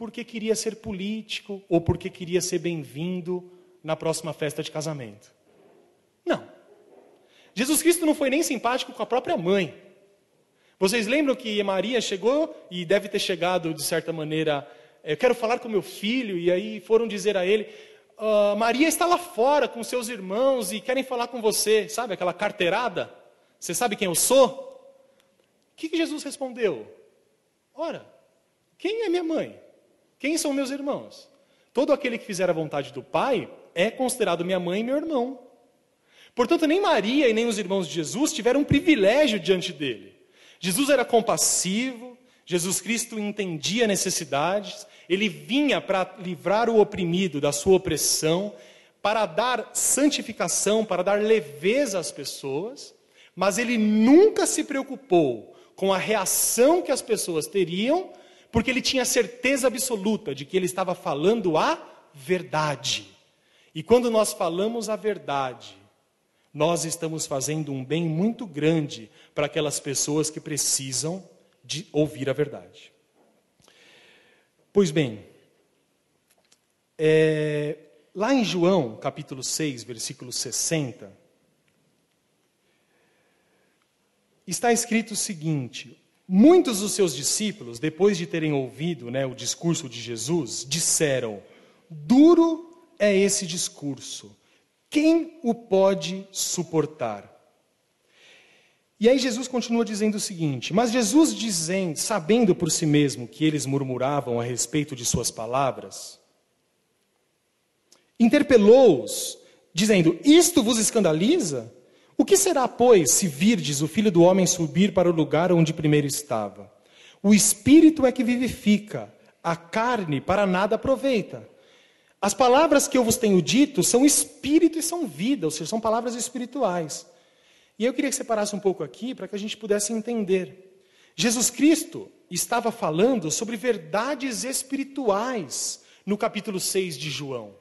porque queria ser político ou porque queria ser bem-vindo na próxima festa de casamento. Não. Jesus Cristo não foi nem simpático com a própria mãe. Vocês lembram que Maria chegou e deve ter chegado de certa maneira, eu quero falar com meu filho, e aí foram dizer a ele: ah, Maria está lá fora com seus irmãos e querem falar com você, sabe aquela carteirada? Você sabe quem eu sou? O que, que Jesus respondeu? Ora, quem é minha mãe? Quem são meus irmãos? Todo aquele que fizer a vontade do Pai é considerado minha mãe e meu irmão. Portanto, nem Maria e nem os irmãos de Jesus tiveram um privilégio diante dele. Jesus era compassivo, Jesus Cristo entendia necessidades, ele vinha para livrar o oprimido da sua opressão, para dar santificação, para dar leveza às pessoas, mas ele nunca se preocupou com a reação que as pessoas teriam porque ele tinha certeza absoluta de que ele estava falando a verdade. E quando nós falamos a verdade, nós estamos fazendo um bem muito grande para aquelas pessoas que precisam de ouvir a verdade. Pois bem, é, lá em João, capítulo 6, versículo 60, está escrito o seguinte: Muitos dos seus discípulos, depois de terem ouvido né, o discurso de Jesus, disseram: Duro é esse discurso, quem o pode suportar? E aí Jesus continua dizendo o seguinte: Mas Jesus, dizendo, sabendo por si mesmo que eles murmuravam a respeito de suas palavras, interpelou-os, dizendo: Isto vos escandaliza? O que será, pois, se virdes o filho do homem subir para o lugar onde primeiro estava? O espírito é que vivifica, a carne para nada aproveita. As palavras que eu vos tenho dito são espírito e são vida, ou seja, são palavras espirituais. E eu queria que você parasse um pouco aqui para que a gente pudesse entender. Jesus Cristo estava falando sobre verdades espirituais no capítulo 6 de João.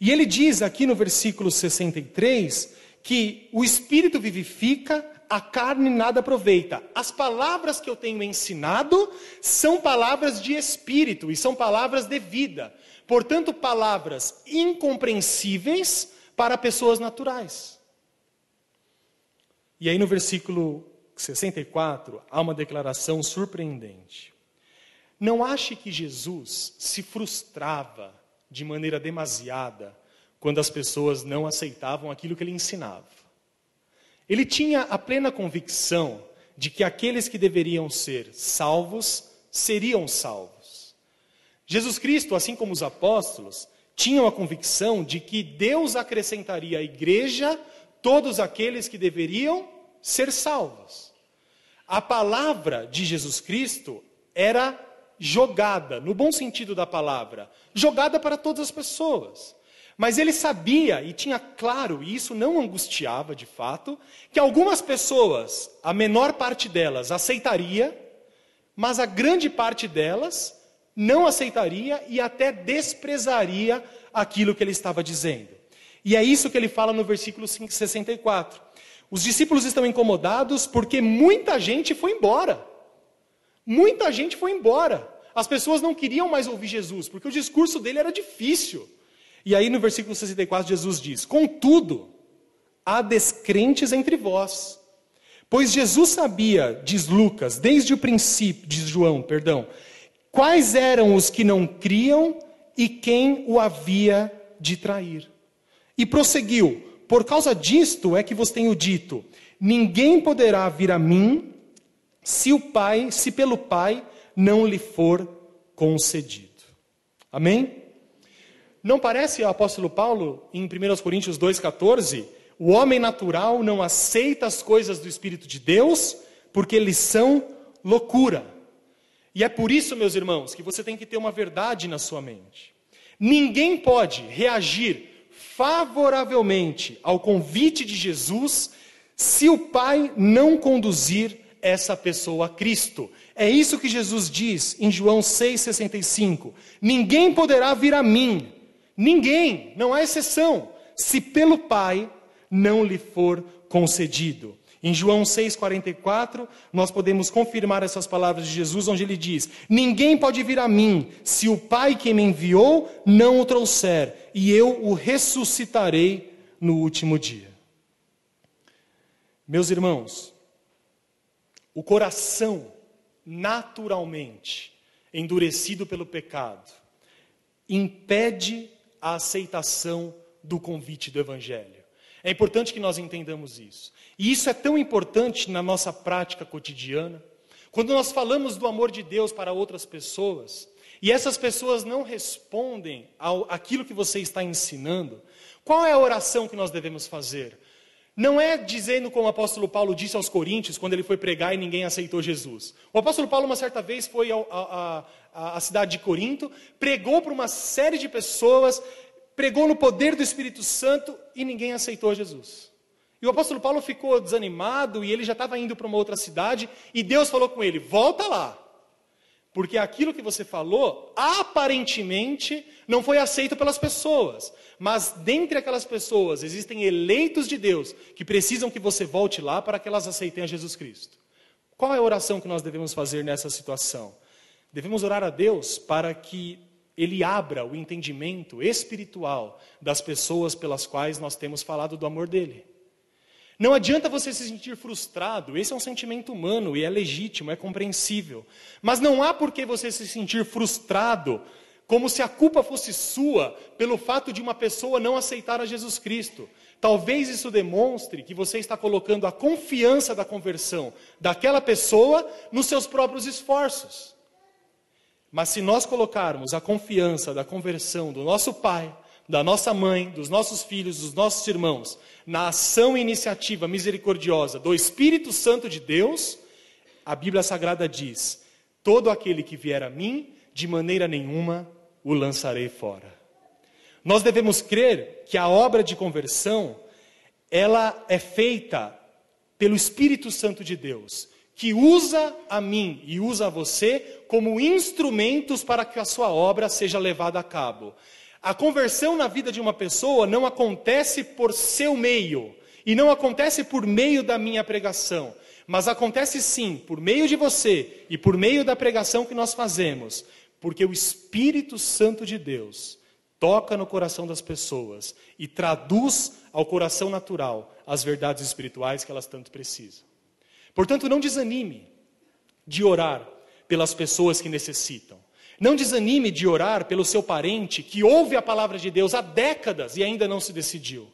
E ele diz aqui no versículo 63 que o espírito vivifica, a carne nada aproveita. As palavras que eu tenho ensinado são palavras de espírito e são palavras de vida. portanto, palavras incompreensíveis para pessoas naturais. E aí no versículo 64 há uma declaração surpreendente. Não ache que Jesus se frustrava de maneira demasiada quando as pessoas não aceitavam aquilo que ele ensinava. Ele tinha a plena convicção de que aqueles que deveriam ser salvos seriam salvos. Jesus Cristo, assim como os apóstolos, tinham a convicção de que Deus acrescentaria à igreja todos aqueles que deveriam ser salvos. A palavra de Jesus Cristo era jogada, no bom sentido da palavra, jogada para todas as pessoas. Mas ele sabia e tinha claro, e isso não angustiava de fato, que algumas pessoas, a menor parte delas, aceitaria, mas a grande parte delas não aceitaria e até desprezaria aquilo que ele estava dizendo. E é isso que ele fala no versículo 64. Os discípulos estão incomodados porque muita gente foi embora. Muita gente foi embora. As pessoas não queriam mais ouvir Jesus, porque o discurso dele era difícil. E aí no versículo 64 Jesus diz: Contudo, há descrentes entre vós. Pois Jesus sabia, diz Lucas, desde o princípio, diz João, perdão, quais eram os que não criam e quem o havia de trair. E prosseguiu: Por causa disto é que vos tenho dito: ninguém poderá vir a mim se o Pai, se pelo Pai não lhe for concedido. Amém? Não parece o apóstolo Paulo, em 1 Coríntios 2,14, o homem natural não aceita as coisas do Espírito de Deus, porque eles são loucura. E é por isso, meus irmãos, que você tem que ter uma verdade na sua mente. Ninguém pode reagir favoravelmente ao convite de Jesus se o Pai não conduzir essa pessoa a Cristo. É isso que Jesus diz em João 6,65: Ninguém poderá vir a mim Ninguém, não há exceção, se pelo Pai não lhe for concedido. Em João 6,44, nós podemos confirmar essas palavras de Jesus, onde ele diz: Ninguém pode vir a mim se o Pai que me enviou não o trouxer, e eu o ressuscitarei no último dia. Meus irmãos, o coração naturalmente endurecido pelo pecado impede a aceitação do convite do Evangelho. É importante que nós entendamos isso. E isso é tão importante na nossa prática cotidiana. Quando nós falamos do amor de Deus para outras pessoas, e essas pessoas não respondem ao aquilo que você está ensinando, qual é a oração que nós devemos fazer? Não é dizendo como o apóstolo Paulo disse aos Coríntios, quando ele foi pregar e ninguém aceitou Jesus. O apóstolo Paulo, uma certa vez, foi à cidade de Corinto, pregou para uma série de pessoas, pregou no poder do Espírito Santo e ninguém aceitou Jesus. E o apóstolo Paulo ficou desanimado e ele já estava indo para uma outra cidade e Deus falou com ele: volta lá. Porque aquilo que você falou, aparentemente, não foi aceito pelas pessoas. Mas dentre aquelas pessoas, existem eleitos de Deus que precisam que você volte lá para que elas aceitem a Jesus Cristo. Qual é a oração que nós devemos fazer nessa situação? Devemos orar a Deus para que Ele abra o entendimento espiritual das pessoas pelas quais nós temos falado do amor dEle. Não adianta você se sentir frustrado, esse é um sentimento humano e é legítimo, é compreensível. Mas não há por que você se sentir frustrado, como se a culpa fosse sua pelo fato de uma pessoa não aceitar a Jesus Cristo. Talvez isso demonstre que você está colocando a confiança da conversão daquela pessoa nos seus próprios esforços. Mas se nós colocarmos a confiança da conversão do nosso Pai, da nossa mãe, dos nossos filhos, dos nossos irmãos, na ação e iniciativa misericordiosa do Espírito Santo de Deus, a Bíblia Sagrada diz: todo aquele que vier a mim, de maneira nenhuma o lançarei fora. Nós devemos crer que a obra de conversão, ela é feita pelo Espírito Santo de Deus, que usa a mim e usa a você como instrumentos para que a sua obra seja levada a cabo. A conversão na vida de uma pessoa não acontece por seu meio, e não acontece por meio da minha pregação, mas acontece sim por meio de você e por meio da pregação que nós fazemos, porque o Espírito Santo de Deus toca no coração das pessoas e traduz ao coração natural as verdades espirituais que elas tanto precisam. Portanto, não desanime de orar pelas pessoas que necessitam. Não desanime de orar pelo seu parente que ouve a palavra de Deus há décadas e ainda não se decidiu.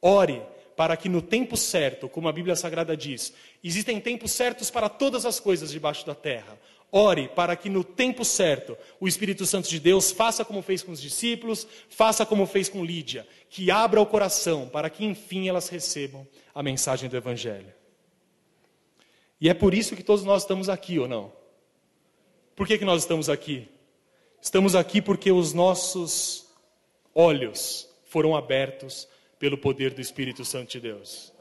Ore para que no tempo certo, como a Bíblia Sagrada diz, existem tempos certos para todas as coisas debaixo da terra. Ore para que no tempo certo o Espírito Santo de Deus faça como fez com os discípulos, faça como fez com Lídia, que abra o coração para que enfim elas recebam a mensagem do Evangelho. E é por isso que todos nós estamos aqui, ou não? Por que, que nós estamos aqui? Estamos aqui porque os nossos olhos foram abertos pelo poder do Espírito Santo de Deus.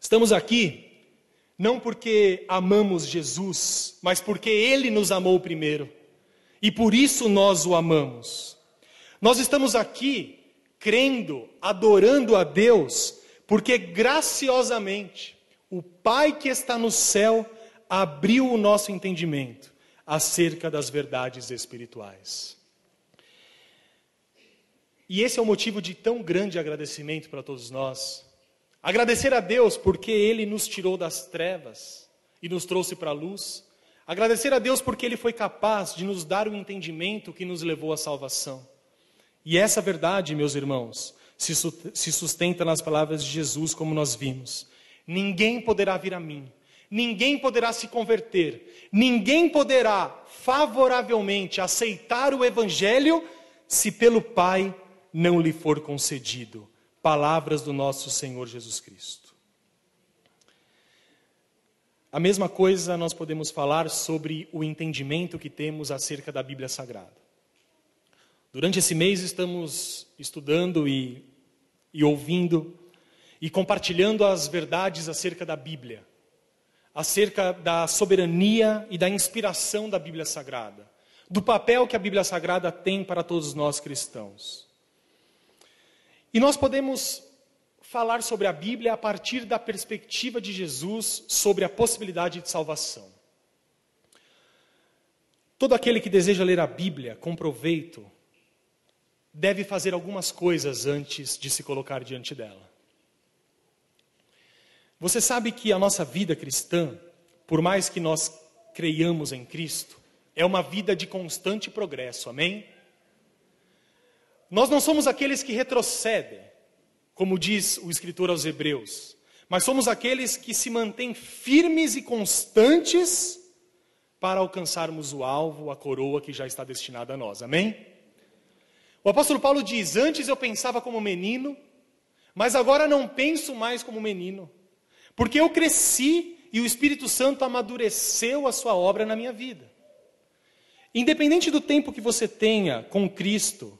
Estamos aqui não porque amamos Jesus, mas porque Ele nos amou primeiro. E por isso nós o amamos. Nós estamos aqui crendo, adorando a Deus, porque graciosamente o Pai que está no céu abriu o nosso entendimento acerca das verdades espirituais. E esse é o motivo de tão grande agradecimento para todos nós. Agradecer a Deus porque Ele nos tirou das trevas e nos trouxe para a luz. Agradecer a Deus porque Ele foi capaz de nos dar o entendimento que nos levou à salvação. E essa verdade, meus irmãos, se sustenta nas palavras de Jesus, como nós vimos. Ninguém poderá vir a mim, ninguém poderá se converter, ninguém poderá favoravelmente aceitar o Evangelho se pelo Pai não lhe for concedido palavras do nosso Senhor Jesus Cristo. A mesma coisa nós podemos falar sobre o entendimento que temos acerca da Bíblia Sagrada. Durante esse mês estamos estudando e, e ouvindo e compartilhando as verdades acerca da Bíblia, acerca da soberania e da inspiração da Bíblia Sagrada, do papel que a Bíblia Sagrada tem para todos nós cristãos. E nós podemos falar sobre a Bíblia a partir da perspectiva de Jesus sobre a possibilidade de salvação. Todo aquele que deseja ler a Bíblia com proveito deve fazer algumas coisas antes de se colocar diante dela. Você sabe que a nossa vida cristã, por mais que nós creiamos em Cristo, é uma vida de constante progresso, amém? Nós não somos aqueles que retrocedem, como diz o escritor aos Hebreus, mas somos aqueles que se mantêm firmes e constantes para alcançarmos o alvo, a coroa que já está destinada a nós. Amém? O apóstolo Paulo diz: Antes eu pensava como menino, mas agora não penso mais como menino, porque eu cresci e o Espírito Santo amadureceu a sua obra na minha vida. Independente do tempo que você tenha com Cristo,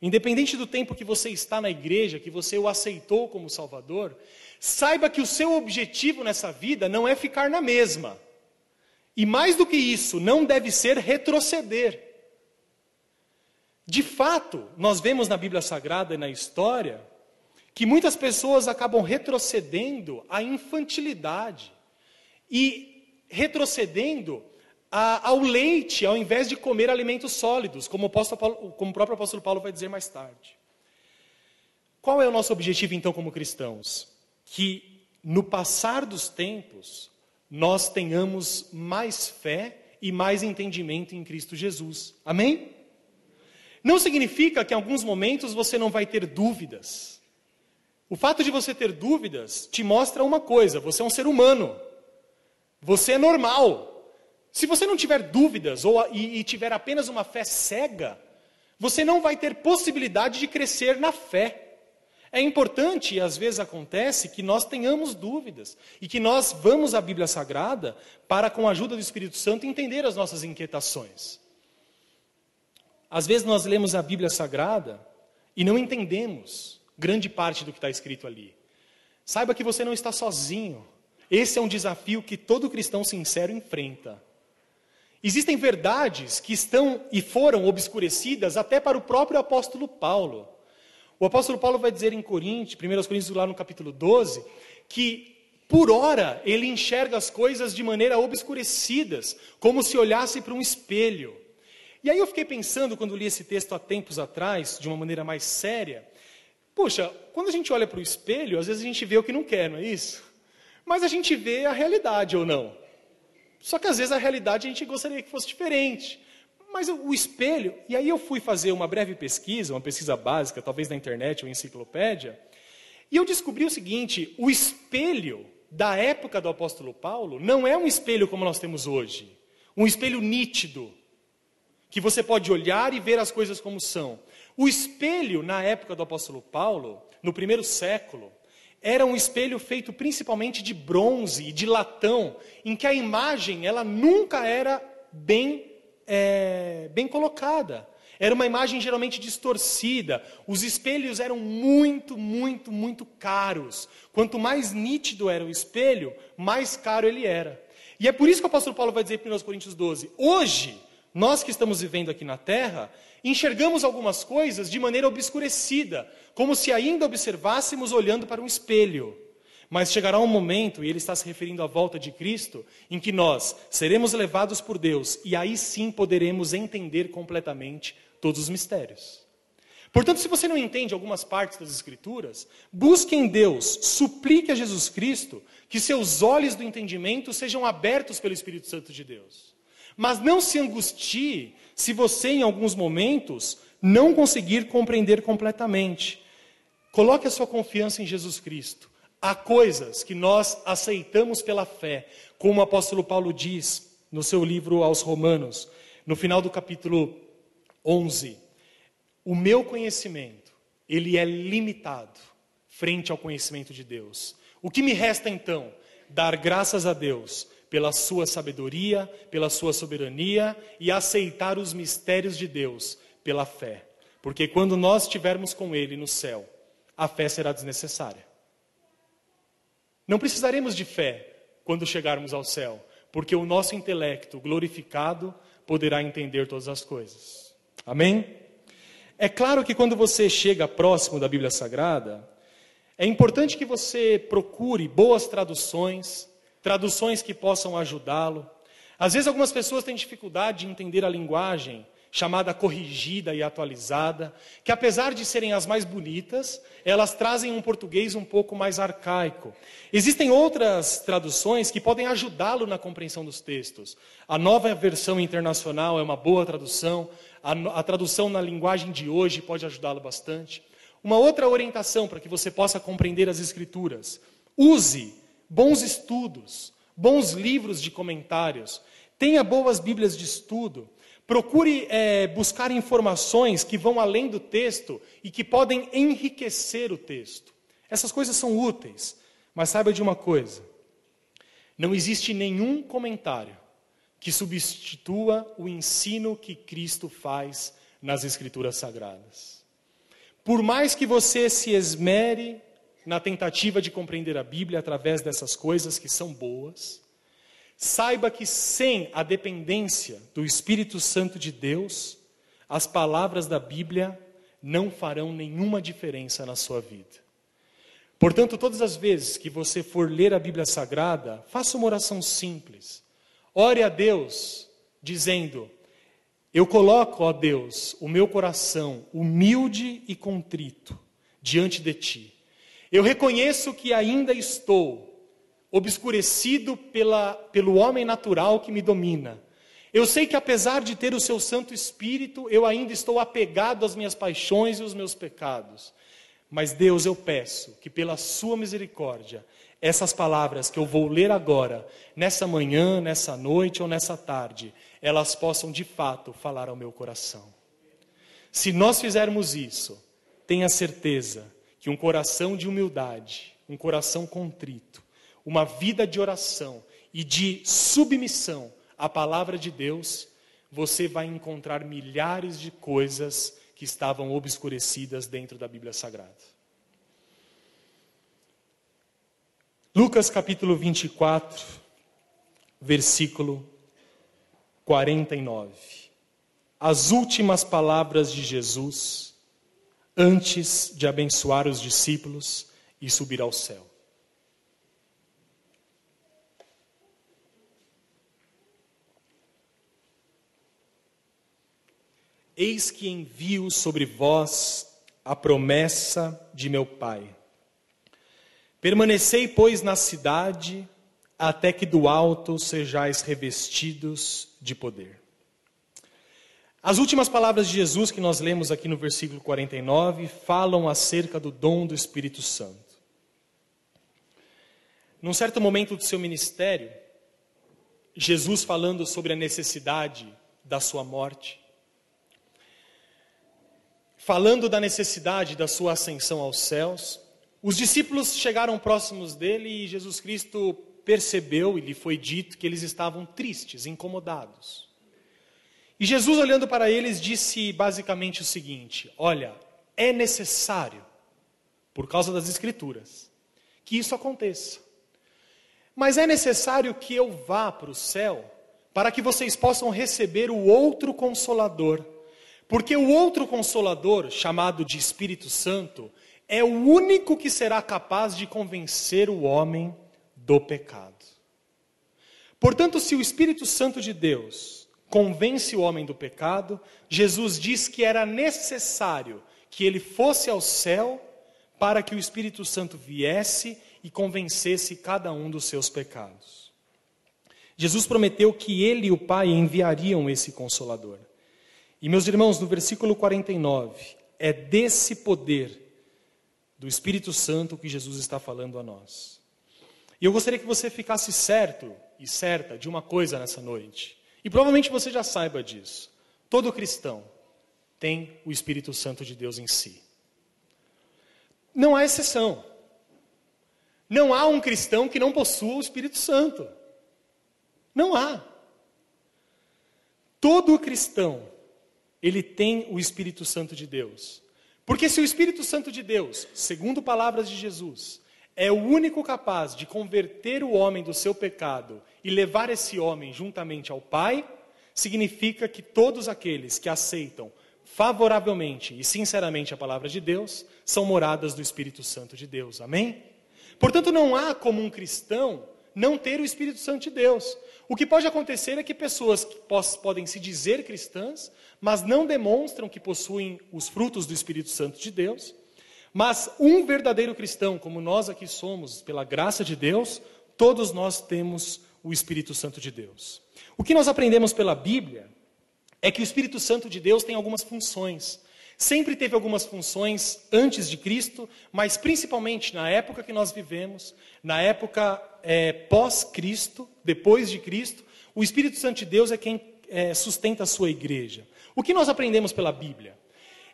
Independente do tempo que você está na igreja, que você o aceitou como Salvador, saiba que o seu objetivo nessa vida não é ficar na mesma. E mais do que isso, não deve ser retroceder. De fato, nós vemos na Bíblia Sagrada e na história que muitas pessoas acabam retrocedendo à infantilidade e retrocedendo a, ao leite, ao invés de comer alimentos sólidos, como o, Paulo, como o próprio apóstolo Paulo vai dizer mais tarde. Qual é o nosso objetivo então como cristãos? Que no passar dos tempos nós tenhamos mais fé e mais entendimento em Cristo Jesus. Amém? Não significa que em alguns momentos você não vai ter dúvidas. O fato de você ter dúvidas te mostra uma coisa: você é um ser humano. Você é normal. Se você não tiver dúvidas ou, e, e tiver apenas uma fé cega, você não vai ter possibilidade de crescer na fé. É importante, e às vezes acontece, que nós tenhamos dúvidas e que nós vamos à Bíblia Sagrada para, com a ajuda do Espírito Santo, entender as nossas inquietações. Às vezes nós lemos a Bíblia Sagrada e não entendemos grande parte do que está escrito ali. Saiba que você não está sozinho. Esse é um desafio que todo cristão sincero enfrenta. Existem verdades que estão e foram obscurecidas até para o próprio apóstolo Paulo. O apóstolo Paulo vai dizer em Coríntios, 1 Coríntios lá no capítulo 12, que por hora ele enxerga as coisas de maneira obscurecidas, como se olhasse para um espelho. E aí eu fiquei pensando, quando li esse texto há tempos atrás, de uma maneira mais séria, puxa, quando a gente olha para o espelho, às vezes a gente vê o que não quer, não é isso? Mas a gente vê a realidade ou não. Só que às vezes a realidade a gente gostaria que fosse diferente. Mas o espelho, e aí eu fui fazer uma breve pesquisa, uma pesquisa básica, talvez na internet ou enciclopédia, e eu descobri o seguinte: o espelho da época do apóstolo Paulo não é um espelho como nós temos hoje, um espelho nítido, que você pode olhar e ver as coisas como são. O espelho na época do apóstolo Paulo, no primeiro século, era um espelho feito principalmente de bronze e de latão, em que a imagem ela nunca era bem é, bem colocada. Era uma imagem geralmente distorcida. Os espelhos eram muito, muito, muito caros. Quanto mais nítido era o espelho, mais caro ele era. E é por isso que o apóstolo Paulo vai dizer em 1 Coríntios 12: hoje, nós que estamos vivendo aqui na terra, enxergamos algumas coisas de maneira obscurecida, como se ainda observássemos olhando para um espelho. Mas chegará um momento, e ele está se referindo à volta de Cristo, em que nós seremos levados por Deus e aí sim poderemos entender completamente todos os mistérios. Portanto, se você não entende algumas partes das Escrituras, busque em Deus, suplique a Jesus Cristo que seus olhos do entendimento sejam abertos pelo Espírito Santo de Deus. Mas não se angustie se você, em alguns momentos, não conseguir compreender completamente. Coloque a sua confiança em Jesus Cristo. Há coisas que nós aceitamos pela fé, como o apóstolo Paulo diz no seu livro aos Romanos, no final do capítulo 11. O meu conhecimento, ele é limitado frente ao conhecimento de Deus. O que me resta então? Dar graças a Deus pela sua sabedoria, pela sua soberania e aceitar os mistérios de Deus pela fé. Porque quando nós estivermos com ele no céu, a fé será desnecessária. Não precisaremos de fé quando chegarmos ao céu, porque o nosso intelecto glorificado poderá entender todas as coisas. Amém? É claro que quando você chega próximo da Bíblia Sagrada, é importante que você procure boas traduções, traduções que possam ajudá-lo. Às vezes, algumas pessoas têm dificuldade de entender a linguagem chamada corrigida e atualizada, que apesar de serem as mais bonitas, elas trazem um português um pouco mais arcaico. Existem outras traduções que podem ajudá-lo na compreensão dos textos. A nova versão internacional é uma boa tradução, a, a tradução na linguagem de hoje pode ajudá-lo bastante. Uma outra orientação para que você possa compreender as Escrituras: use bons estudos, bons livros de comentários, tenha boas Bíblias de estudo. Procure é, buscar informações que vão além do texto e que podem enriquecer o texto. Essas coisas são úteis, mas saiba de uma coisa: não existe nenhum comentário que substitua o ensino que Cristo faz nas Escrituras Sagradas. Por mais que você se esmere na tentativa de compreender a Bíblia através dessas coisas que são boas, Saiba que sem a dependência do Espírito Santo de Deus, as palavras da Bíblia não farão nenhuma diferença na sua vida. Portanto, todas as vezes que você for ler a Bíblia Sagrada, faça uma oração simples. Ore a Deus, dizendo: Eu coloco, ó Deus, o meu coração humilde e contrito diante de ti. Eu reconheço que ainda estou obscurecido pela, pelo homem natural que me domina. Eu sei que apesar de ter o seu Santo Espírito, eu ainda estou apegado às minhas paixões e aos meus pecados. Mas Deus, eu peço que pela sua misericórdia, essas palavras que eu vou ler agora, nessa manhã, nessa noite ou nessa tarde, elas possam de fato falar ao meu coração. Se nós fizermos isso, tenha certeza que um coração de humildade, um coração contrito, uma vida de oração e de submissão à palavra de Deus, você vai encontrar milhares de coisas que estavam obscurecidas dentro da Bíblia Sagrada. Lucas capítulo 24, versículo 49. As últimas palavras de Jesus antes de abençoar os discípulos e subir ao céu. Eis que envio sobre vós a promessa de meu Pai. Permanecei, pois, na cidade, até que do alto sejais revestidos de poder. As últimas palavras de Jesus que nós lemos aqui no versículo 49 falam acerca do dom do Espírito Santo. Num certo momento do seu ministério, Jesus falando sobre a necessidade da sua morte, falando da necessidade da sua ascensão aos céus, os discípulos chegaram próximos dele e Jesus Cristo percebeu e lhe foi dito que eles estavam tristes, incomodados. E Jesus, olhando para eles, disse basicamente o seguinte: Olha, é necessário, por causa das Escrituras, que isso aconteça. Mas é necessário que eu vá para o céu para que vocês possam receber o outro consolador porque o outro consolador, chamado de Espírito Santo, é o único que será capaz de convencer o homem do pecado. Portanto, se o Espírito Santo de Deus convence o homem do pecado, Jesus diz que era necessário que ele fosse ao céu para que o Espírito Santo viesse e convencesse cada um dos seus pecados. Jesus prometeu que ele e o Pai enviariam esse consolador. E meus irmãos, no versículo 49, é desse poder do Espírito Santo que Jesus está falando a nós. E eu gostaria que você ficasse certo e certa de uma coisa nessa noite. E provavelmente você já saiba disso. Todo cristão tem o Espírito Santo de Deus em si. Não há exceção. Não há um cristão que não possua o Espírito Santo. Não há. Todo cristão ele tem o Espírito Santo de Deus. Porque se o Espírito Santo de Deus, segundo palavras de Jesus, é o único capaz de converter o homem do seu pecado e levar esse homem juntamente ao Pai, significa que todos aqueles que aceitam favoravelmente e sinceramente a palavra de Deus são moradas do Espírito Santo de Deus. Amém? Portanto, não há como um cristão não ter o Espírito Santo de Deus. O que pode acontecer é que pessoas que podem se dizer cristãs, mas não demonstram que possuem os frutos do Espírito Santo de Deus. Mas um verdadeiro cristão, como nós aqui somos, pela graça de Deus, todos nós temos o Espírito Santo de Deus. O que nós aprendemos pela Bíblia é que o Espírito Santo de Deus tem algumas funções. Sempre teve algumas funções antes de Cristo, mas principalmente na época que nós vivemos, na época é, pós-Cristo, depois de Cristo, o Espírito Santo de Deus é quem é, sustenta a sua igreja. O que nós aprendemos pela Bíblia?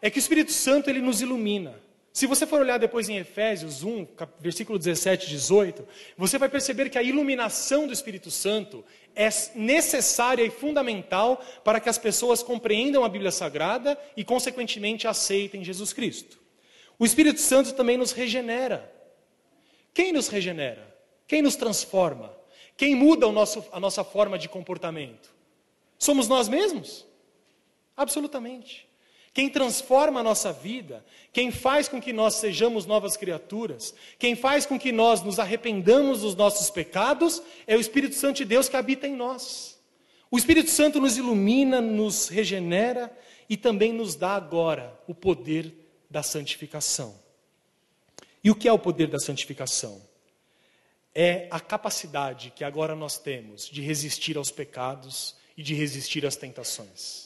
É que o Espírito Santo ele nos ilumina. Se você for olhar depois em Efésios 1, versículo 17 e 18, você vai perceber que a iluminação do Espírito Santo é necessária e fundamental para que as pessoas compreendam a Bíblia Sagrada e, consequentemente, aceitem Jesus Cristo. O Espírito Santo também nos regenera. Quem nos regenera? Quem nos transforma? Quem muda nosso, a nossa forma de comportamento? Somos nós mesmos? Absolutamente. Quem transforma a nossa vida, quem faz com que nós sejamos novas criaturas, quem faz com que nós nos arrependamos dos nossos pecados, é o Espírito Santo de Deus que habita em nós. O Espírito Santo nos ilumina, nos regenera e também nos dá agora o poder da santificação. E o que é o poder da santificação? É a capacidade que agora nós temos de resistir aos pecados e de resistir às tentações.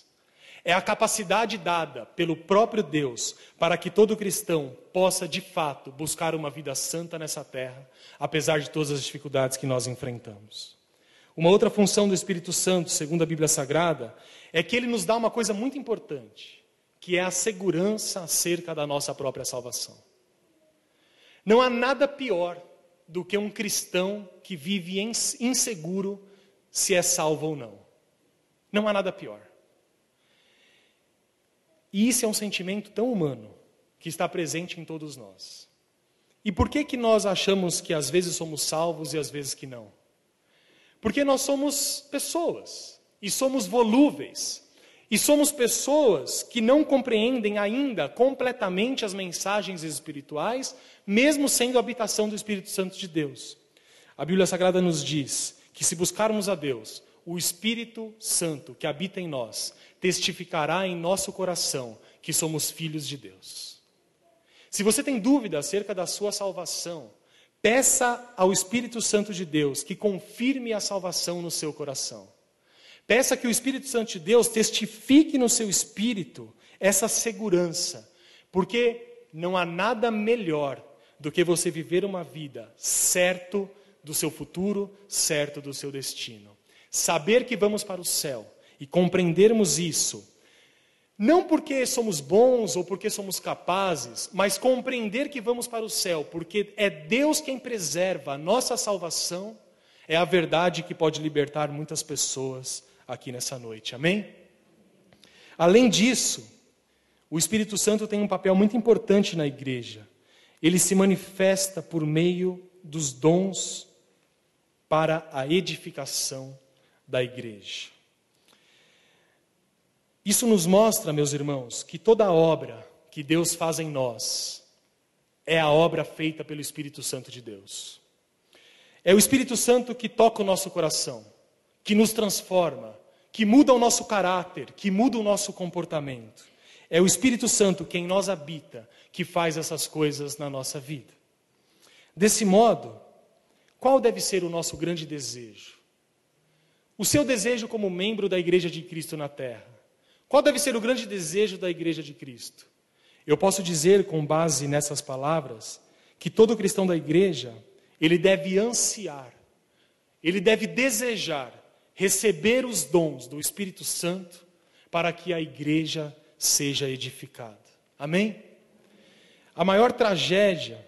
É a capacidade dada pelo próprio Deus para que todo cristão possa, de fato, buscar uma vida santa nessa terra, apesar de todas as dificuldades que nós enfrentamos. Uma outra função do Espírito Santo, segundo a Bíblia Sagrada, é que ele nos dá uma coisa muito importante, que é a segurança acerca da nossa própria salvação. Não há nada pior do que um cristão que vive inseguro se é salvo ou não. Não há nada pior. E isso é um sentimento tão humano que está presente em todos nós. E por que que nós achamos que às vezes somos salvos e às vezes que não? Porque nós somos pessoas e somos volúveis. E somos pessoas que não compreendem ainda completamente as mensagens espirituais, mesmo sendo a habitação do Espírito Santo de Deus. A Bíblia Sagrada nos diz que se buscarmos a Deus, o Espírito Santo que habita em nós testificará em nosso coração que somos filhos de Deus. Se você tem dúvida acerca da sua salvação, peça ao Espírito Santo de Deus que confirme a salvação no seu coração. Peça que o Espírito Santo de Deus testifique no seu espírito essa segurança, porque não há nada melhor do que você viver uma vida certo do seu futuro, certo do seu destino. Saber que vamos para o céu e compreendermos isso, não porque somos bons ou porque somos capazes, mas compreender que vamos para o céu, porque é Deus quem preserva a nossa salvação, é a verdade que pode libertar muitas pessoas aqui nessa noite. Amém? Além disso, o Espírito Santo tem um papel muito importante na igreja. Ele se manifesta por meio dos dons para a edificação da igreja. Isso nos mostra, meus irmãos, que toda obra que Deus faz em nós é a obra feita pelo Espírito Santo de Deus. É o Espírito Santo que toca o nosso coração, que nos transforma, que muda o nosso caráter, que muda o nosso comportamento. É o Espírito Santo que em nós habita, que faz essas coisas na nossa vida. Desse modo, qual deve ser o nosso grande desejo? O seu desejo como membro da Igreja de Cristo na Terra. Qual deve ser o grande desejo da Igreja de Cristo? Eu posso dizer, com base nessas palavras, que todo cristão da Igreja, ele deve ansiar, ele deve desejar receber os dons do Espírito Santo para que a Igreja seja edificada. Amém? A maior tragédia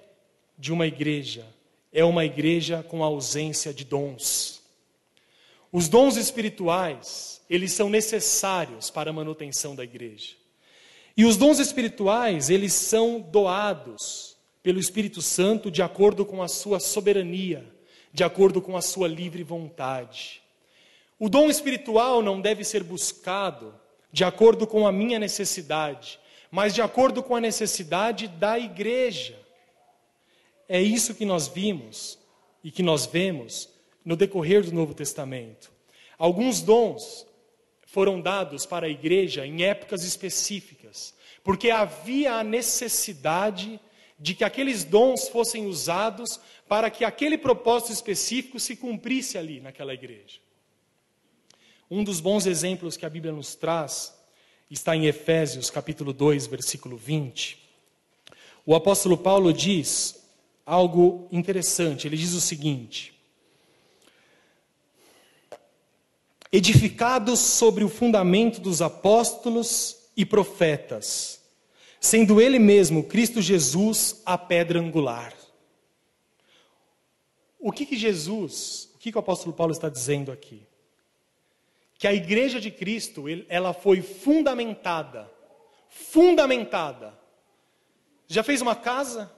de uma igreja é uma igreja com ausência de dons. Os dons espirituais, eles são necessários para a manutenção da igreja. E os dons espirituais, eles são doados pelo Espírito Santo de acordo com a sua soberania, de acordo com a sua livre vontade. O dom espiritual não deve ser buscado de acordo com a minha necessidade, mas de acordo com a necessidade da igreja. É isso que nós vimos e que nós vemos no decorrer do Novo Testamento. Alguns dons foram dados para a igreja em épocas específicas, porque havia a necessidade de que aqueles dons fossem usados para que aquele propósito específico se cumprisse ali naquela igreja. Um dos bons exemplos que a Bíblia nos traz está em Efésios capítulo 2, versículo 20. O apóstolo Paulo diz: algo interessante. Ele diz o seguinte: Edificados sobre o fundamento dos apóstolos e profetas, sendo Ele mesmo, Cristo Jesus, a pedra angular. O que, que Jesus, o que, que o apóstolo Paulo está dizendo aqui? Que a igreja de Cristo, ela foi fundamentada, fundamentada. Já fez uma casa?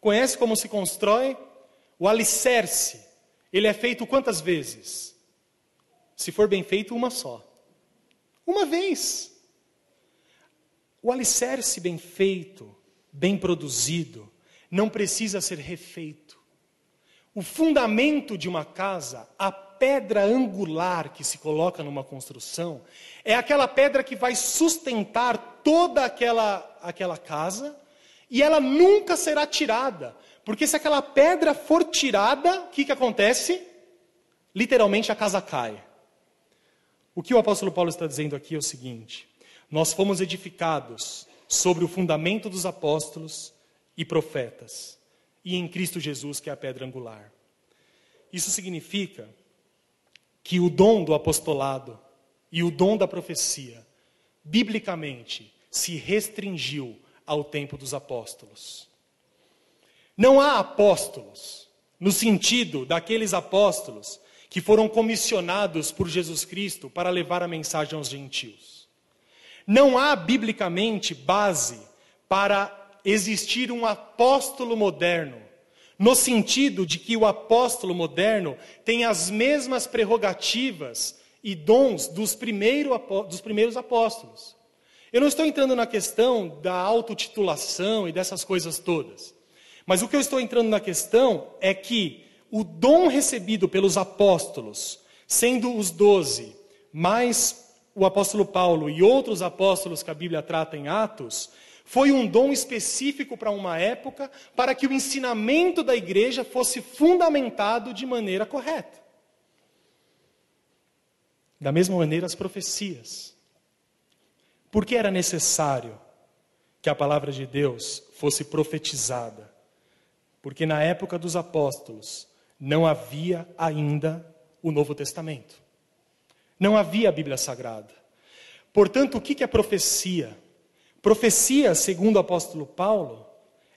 Conhece como se constrói? O alicerce, ele é feito quantas vezes? Se for bem feito, uma só. Uma vez. O alicerce bem feito, bem produzido, não precisa ser refeito. O fundamento de uma casa, a pedra angular que se coloca numa construção, é aquela pedra que vai sustentar toda aquela, aquela casa e ela nunca será tirada. Porque se aquela pedra for tirada, o que, que acontece? Literalmente a casa cai. O que o apóstolo Paulo está dizendo aqui é o seguinte: nós fomos edificados sobre o fundamento dos apóstolos e profetas, e em Cristo Jesus, que é a pedra angular. Isso significa que o dom do apostolado e o dom da profecia, biblicamente, se restringiu ao tempo dos apóstolos. Não há apóstolos, no sentido daqueles apóstolos que foram comissionados por Jesus Cristo para levar a mensagem aos gentios. Não há biblicamente base para existir um apóstolo moderno, no sentido de que o apóstolo moderno tem as mesmas prerrogativas e dons dos, primeiro, dos primeiros apóstolos. Eu não estou entrando na questão da autotitulação e dessas coisas todas. Mas o que eu estou entrando na questão é que o dom recebido pelos apóstolos sendo os doze, mais o apóstolo Paulo e outros apóstolos que a Bíblia trata em Atos, foi um dom específico para uma época, para que o ensinamento da igreja fosse fundamentado de maneira correta. Da mesma maneira, as profecias. Por que era necessário que a palavra de Deus fosse profetizada? Porque na época dos apóstolos não havia ainda o Novo Testamento. Não havia a Bíblia Sagrada. Portanto, o que é profecia? Profecia, segundo o apóstolo Paulo,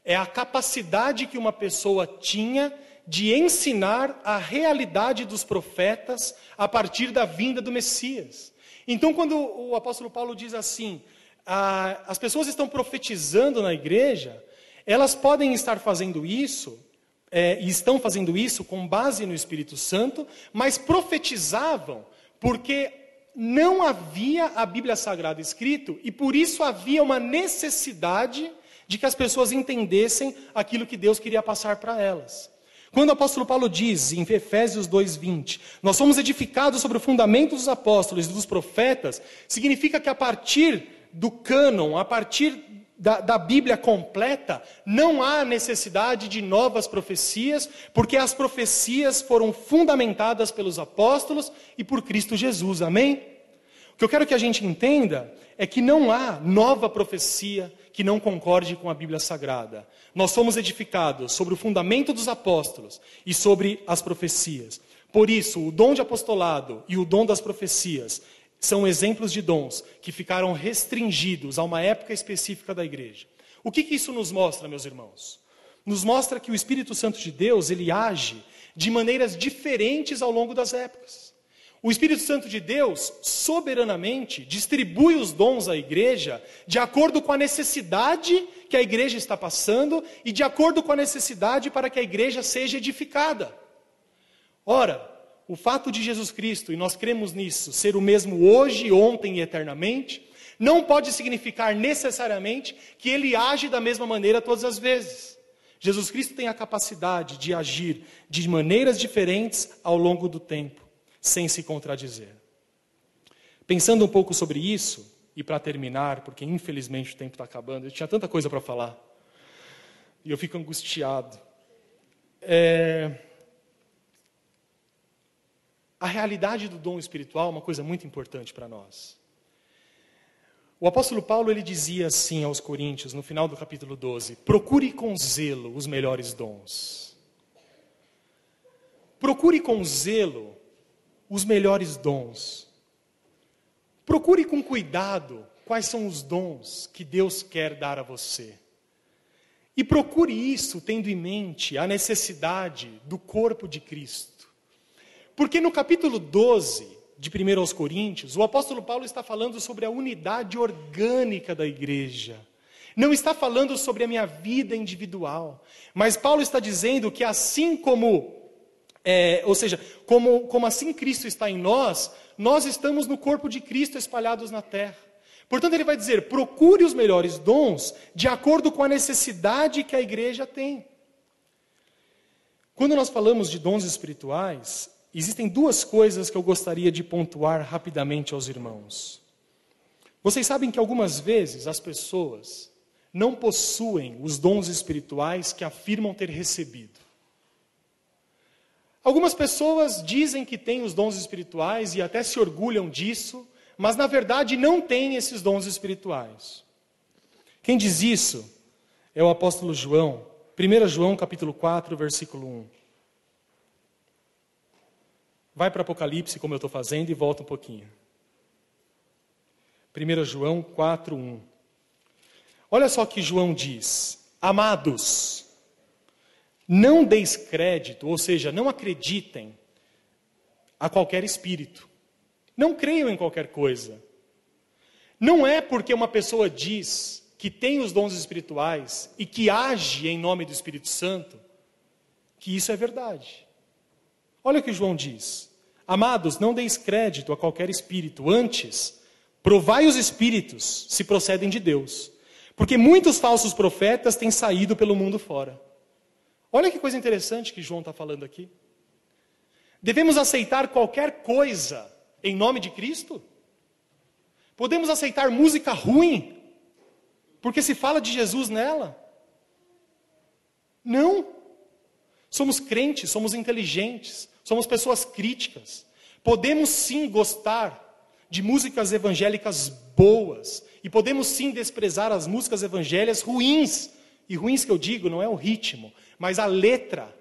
é a capacidade que uma pessoa tinha de ensinar a realidade dos profetas a partir da vinda do Messias. Então, quando o apóstolo Paulo diz assim, ah, as pessoas estão profetizando na igreja, elas podem estar fazendo isso, é, e estão fazendo isso com base no Espírito Santo, mas profetizavam porque não havia a Bíblia Sagrada escrito e por isso havia uma necessidade de que as pessoas entendessem aquilo que Deus queria passar para elas. Quando o apóstolo Paulo diz em Efésios 2:20, nós somos edificados sobre o fundamento dos apóstolos e dos profetas, significa que a partir do cânon, a partir da, da, Bíblia completa, não há necessidade de novas profecias, porque as profecias foram fundamentadas pelos apóstolos e por Cristo Jesus, amém? O que eu quero que a gente entenda é que não há nova profecia que não concorde com a Bíblia Sagrada. Nós somos edificados sobre o fundamento dos apóstolos e sobre as profecias. Por isso, o dom de apostolado e o dom das profecias são exemplos de dons que ficaram restringidos a uma época específica da igreja. O que, que isso nos mostra, meus irmãos? Nos mostra que o Espírito Santo de Deus, ele age de maneiras diferentes ao longo das épocas. O Espírito Santo de Deus, soberanamente, distribui os dons à igreja de acordo com a necessidade que a igreja está passando e de acordo com a necessidade para que a igreja seja edificada. Ora, o fato de Jesus Cristo, e nós cremos nisso, ser o mesmo hoje, ontem e eternamente, não pode significar necessariamente que ele age da mesma maneira todas as vezes. Jesus Cristo tem a capacidade de agir de maneiras diferentes ao longo do tempo, sem se contradizer. Pensando um pouco sobre isso, e para terminar, porque infelizmente o tempo está acabando, eu tinha tanta coisa para falar, e eu fico angustiado. É... A realidade do dom espiritual é uma coisa muito importante para nós. O apóstolo Paulo ele dizia assim aos Coríntios, no final do capítulo 12: procure com zelo os melhores dons. Procure com zelo os melhores dons. Procure com cuidado quais são os dons que Deus quer dar a você. E procure isso tendo em mente a necessidade do corpo de Cristo. Porque no capítulo 12 de 1 aos Coríntios, o apóstolo Paulo está falando sobre a unidade orgânica da igreja. Não está falando sobre a minha vida individual, mas Paulo está dizendo que assim como, é, ou seja, como, como assim Cristo está em nós, nós estamos no corpo de Cristo espalhados na terra. Portanto, ele vai dizer: procure os melhores dons de acordo com a necessidade que a igreja tem. Quando nós falamos de dons espirituais, existem duas coisas que eu gostaria de pontuar rapidamente aos irmãos. Vocês sabem que algumas vezes as pessoas não possuem os dons espirituais que afirmam ter recebido. Algumas pessoas dizem que têm os dons espirituais e até se orgulham disso, mas na verdade não têm esses dons espirituais. Quem diz isso é o apóstolo João, 1 João capítulo 4, versículo 1. Vai para Apocalipse, como eu estou fazendo, e volta um pouquinho. 1 João 4, 1. Olha só que João diz: Amados, não deis crédito, ou seja, não acreditem a qualquer espírito. Não creiam em qualquer coisa. Não é porque uma pessoa diz que tem os dons espirituais e que age em nome do Espírito Santo que isso é verdade. Olha o que João diz: Amados, não deis crédito a qualquer espírito, antes, provai os espíritos se procedem de Deus, porque muitos falsos profetas têm saído pelo mundo fora. Olha que coisa interessante que João está falando aqui. Devemos aceitar qualquer coisa em nome de Cristo? Podemos aceitar música ruim porque se fala de Jesus nela? Não. Somos crentes, somos inteligentes, somos pessoas críticas. Podemos sim gostar de músicas evangélicas boas e podemos sim desprezar as músicas evangélicas ruins. E ruins que eu digo não é o ritmo, mas a letra,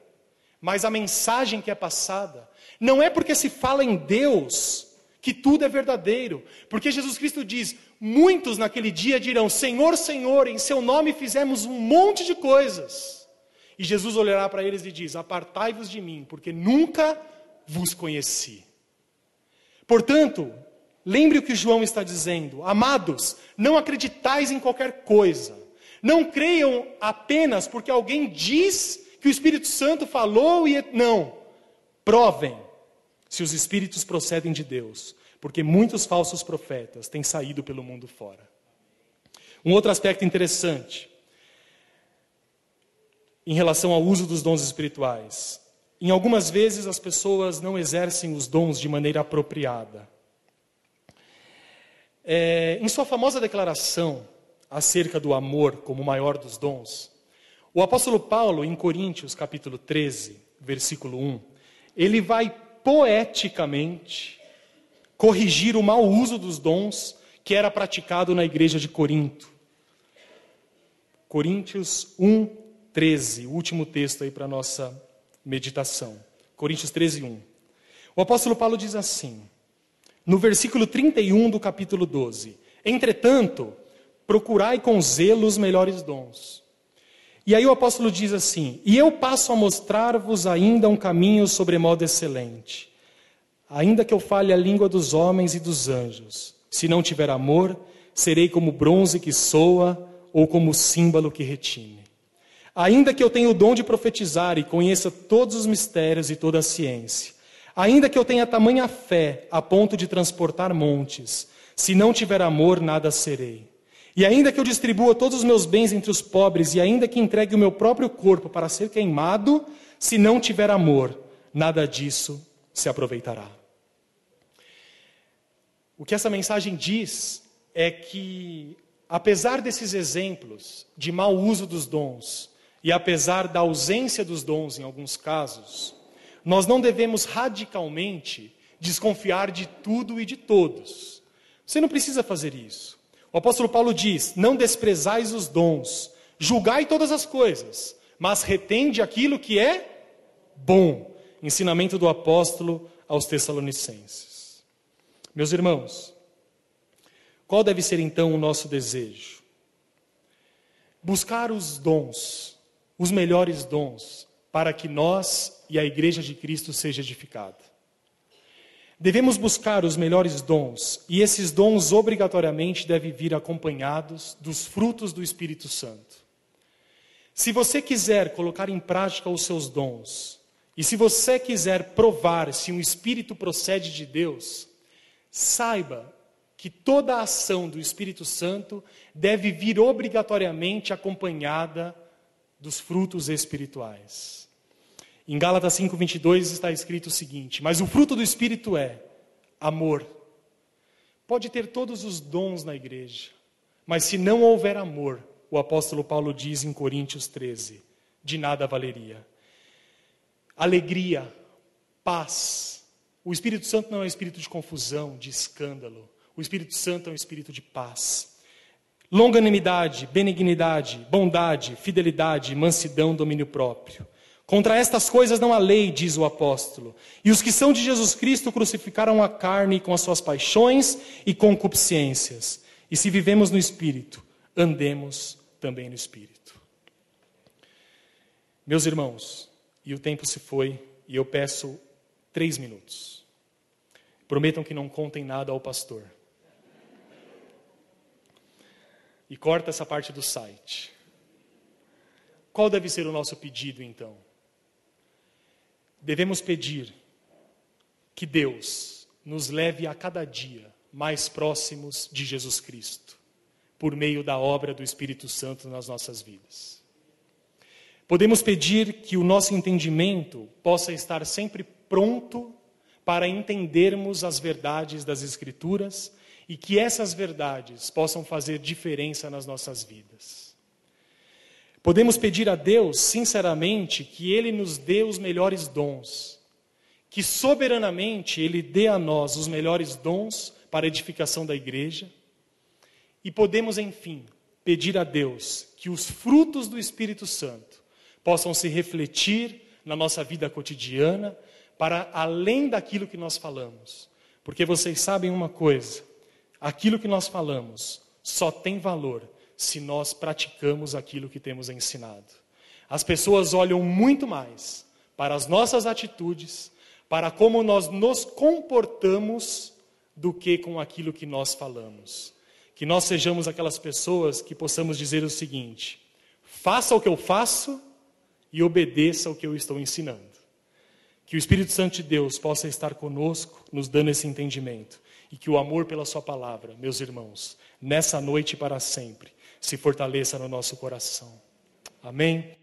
mas a mensagem que é passada. Não é porque se fala em Deus que tudo é verdadeiro, porque Jesus Cristo diz: muitos naquele dia dirão: Senhor, Senhor, em seu nome fizemos um monte de coisas. E Jesus olhará para eles e diz: Apartai-vos de mim, porque nunca vos conheci. Portanto, lembre o que João está dizendo: Amados, não acreditais em qualquer coisa. Não creiam apenas porque alguém diz que o Espírito Santo falou e não. Provem se os espíritos procedem de Deus, porque muitos falsos profetas têm saído pelo mundo fora. Um outro aspecto interessante em relação ao uso dos dons espirituais. Em algumas vezes as pessoas não exercem os dons de maneira apropriada. É, em sua famosa declaração acerca do amor como o maior dos dons, o apóstolo Paulo, em Coríntios capítulo 13, versículo 1, ele vai poeticamente corrigir o mau uso dos dons que era praticado na igreja de Corinto. Coríntios 1, 13, o último texto aí para a nossa meditação. Coríntios 13, 1. O apóstolo Paulo diz assim, no versículo 31 do capítulo 12: Entretanto, procurai com zelo os melhores dons e aí o apóstolo diz assim: E eu passo a mostrar-vos ainda um caminho sobremodo excelente. Ainda que eu fale a língua dos homens e dos anjos, se não tiver amor, serei como bronze que soa ou como símbolo que retine. Ainda que eu tenha o dom de profetizar e conheça todos os mistérios e toda a ciência, ainda que eu tenha tamanha fé a ponto de transportar montes, se não tiver amor, nada serei. E ainda que eu distribua todos os meus bens entre os pobres, e ainda que entregue o meu próprio corpo para ser queimado, se não tiver amor, nada disso se aproveitará. O que essa mensagem diz é que, apesar desses exemplos de mau uso dos dons, e apesar da ausência dos dons em alguns casos, nós não devemos radicalmente desconfiar de tudo e de todos. Você não precisa fazer isso. O apóstolo Paulo diz: Não desprezais os dons, julgai todas as coisas, mas retende aquilo que é bom. Ensinamento do apóstolo aos Tessalonicenses. Meus irmãos, qual deve ser então o nosso desejo? Buscar os dons, os melhores dons, para que nós e a igreja de Cristo seja edificada. Devemos buscar os melhores dons, e esses dons obrigatoriamente devem vir acompanhados dos frutos do Espírito Santo. Se você quiser colocar em prática os seus dons, e se você quiser provar se um Espírito procede de Deus, saiba que toda a ação do Espírito Santo deve vir obrigatoriamente acompanhada dos frutos espirituais. Em Gálatas 5:22 está escrito o seguinte: "Mas o fruto do espírito é amor. Pode ter todos os dons na igreja, mas se não houver amor, o apóstolo Paulo diz em Coríntios 13, de nada valeria. Alegria, paz. O Espírito Santo não é um espírito de confusão, de escândalo. O Espírito Santo é um espírito de paz. Longanimidade, benignidade, bondade, fidelidade, mansidão, domínio próprio. Contra estas coisas não há lei, diz o apóstolo. E os que são de Jesus Cristo crucificaram a carne com as suas paixões e concupiscências. E se vivemos no Espírito, andemos também no Espírito. Meus irmãos, e o tempo se foi, e eu peço três minutos. Prometam que não contem nada ao pastor. E corta essa parte do site. Qual deve ser o nosso pedido então? devemos pedir que Deus nos leve a cada dia mais próximos de Jesus Cristo, por meio da obra do Espírito Santo nas nossas vidas. Podemos pedir que o nosso entendimento possa estar sempre pronto para entendermos as verdades das Escrituras e que essas verdades possam fazer diferença nas nossas vidas. Podemos pedir a Deus, sinceramente, que Ele nos dê os melhores dons, que soberanamente Ele dê a nós os melhores dons para a edificação da igreja, e podemos, enfim, pedir a Deus que os frutos do Espírito Santo possam se refletir na nossa vida cotidiana, para além daquilo que nós falamos. Porque vocês sabem uma coisa: aquilo que nós falamos só tem valor se nós praticamos aquilo que temos ensinado. As pessoas olham muito mais para as nossas atitudes, para como nós nos comportamos, do que com aquilo que nós falamos. Que nós sejamos aquelas pessoas que possamos dizer o seguinte: faça o que eu faço e obedeça o que eu estou ensinando. Que o Espírito Santo de Deus possa estar conosco, nos dando esse entendimento. E que o amor pela Sua palavra, meus irmãos, nessa noite e para sempre, se fortaleça no nosso coração. Amém?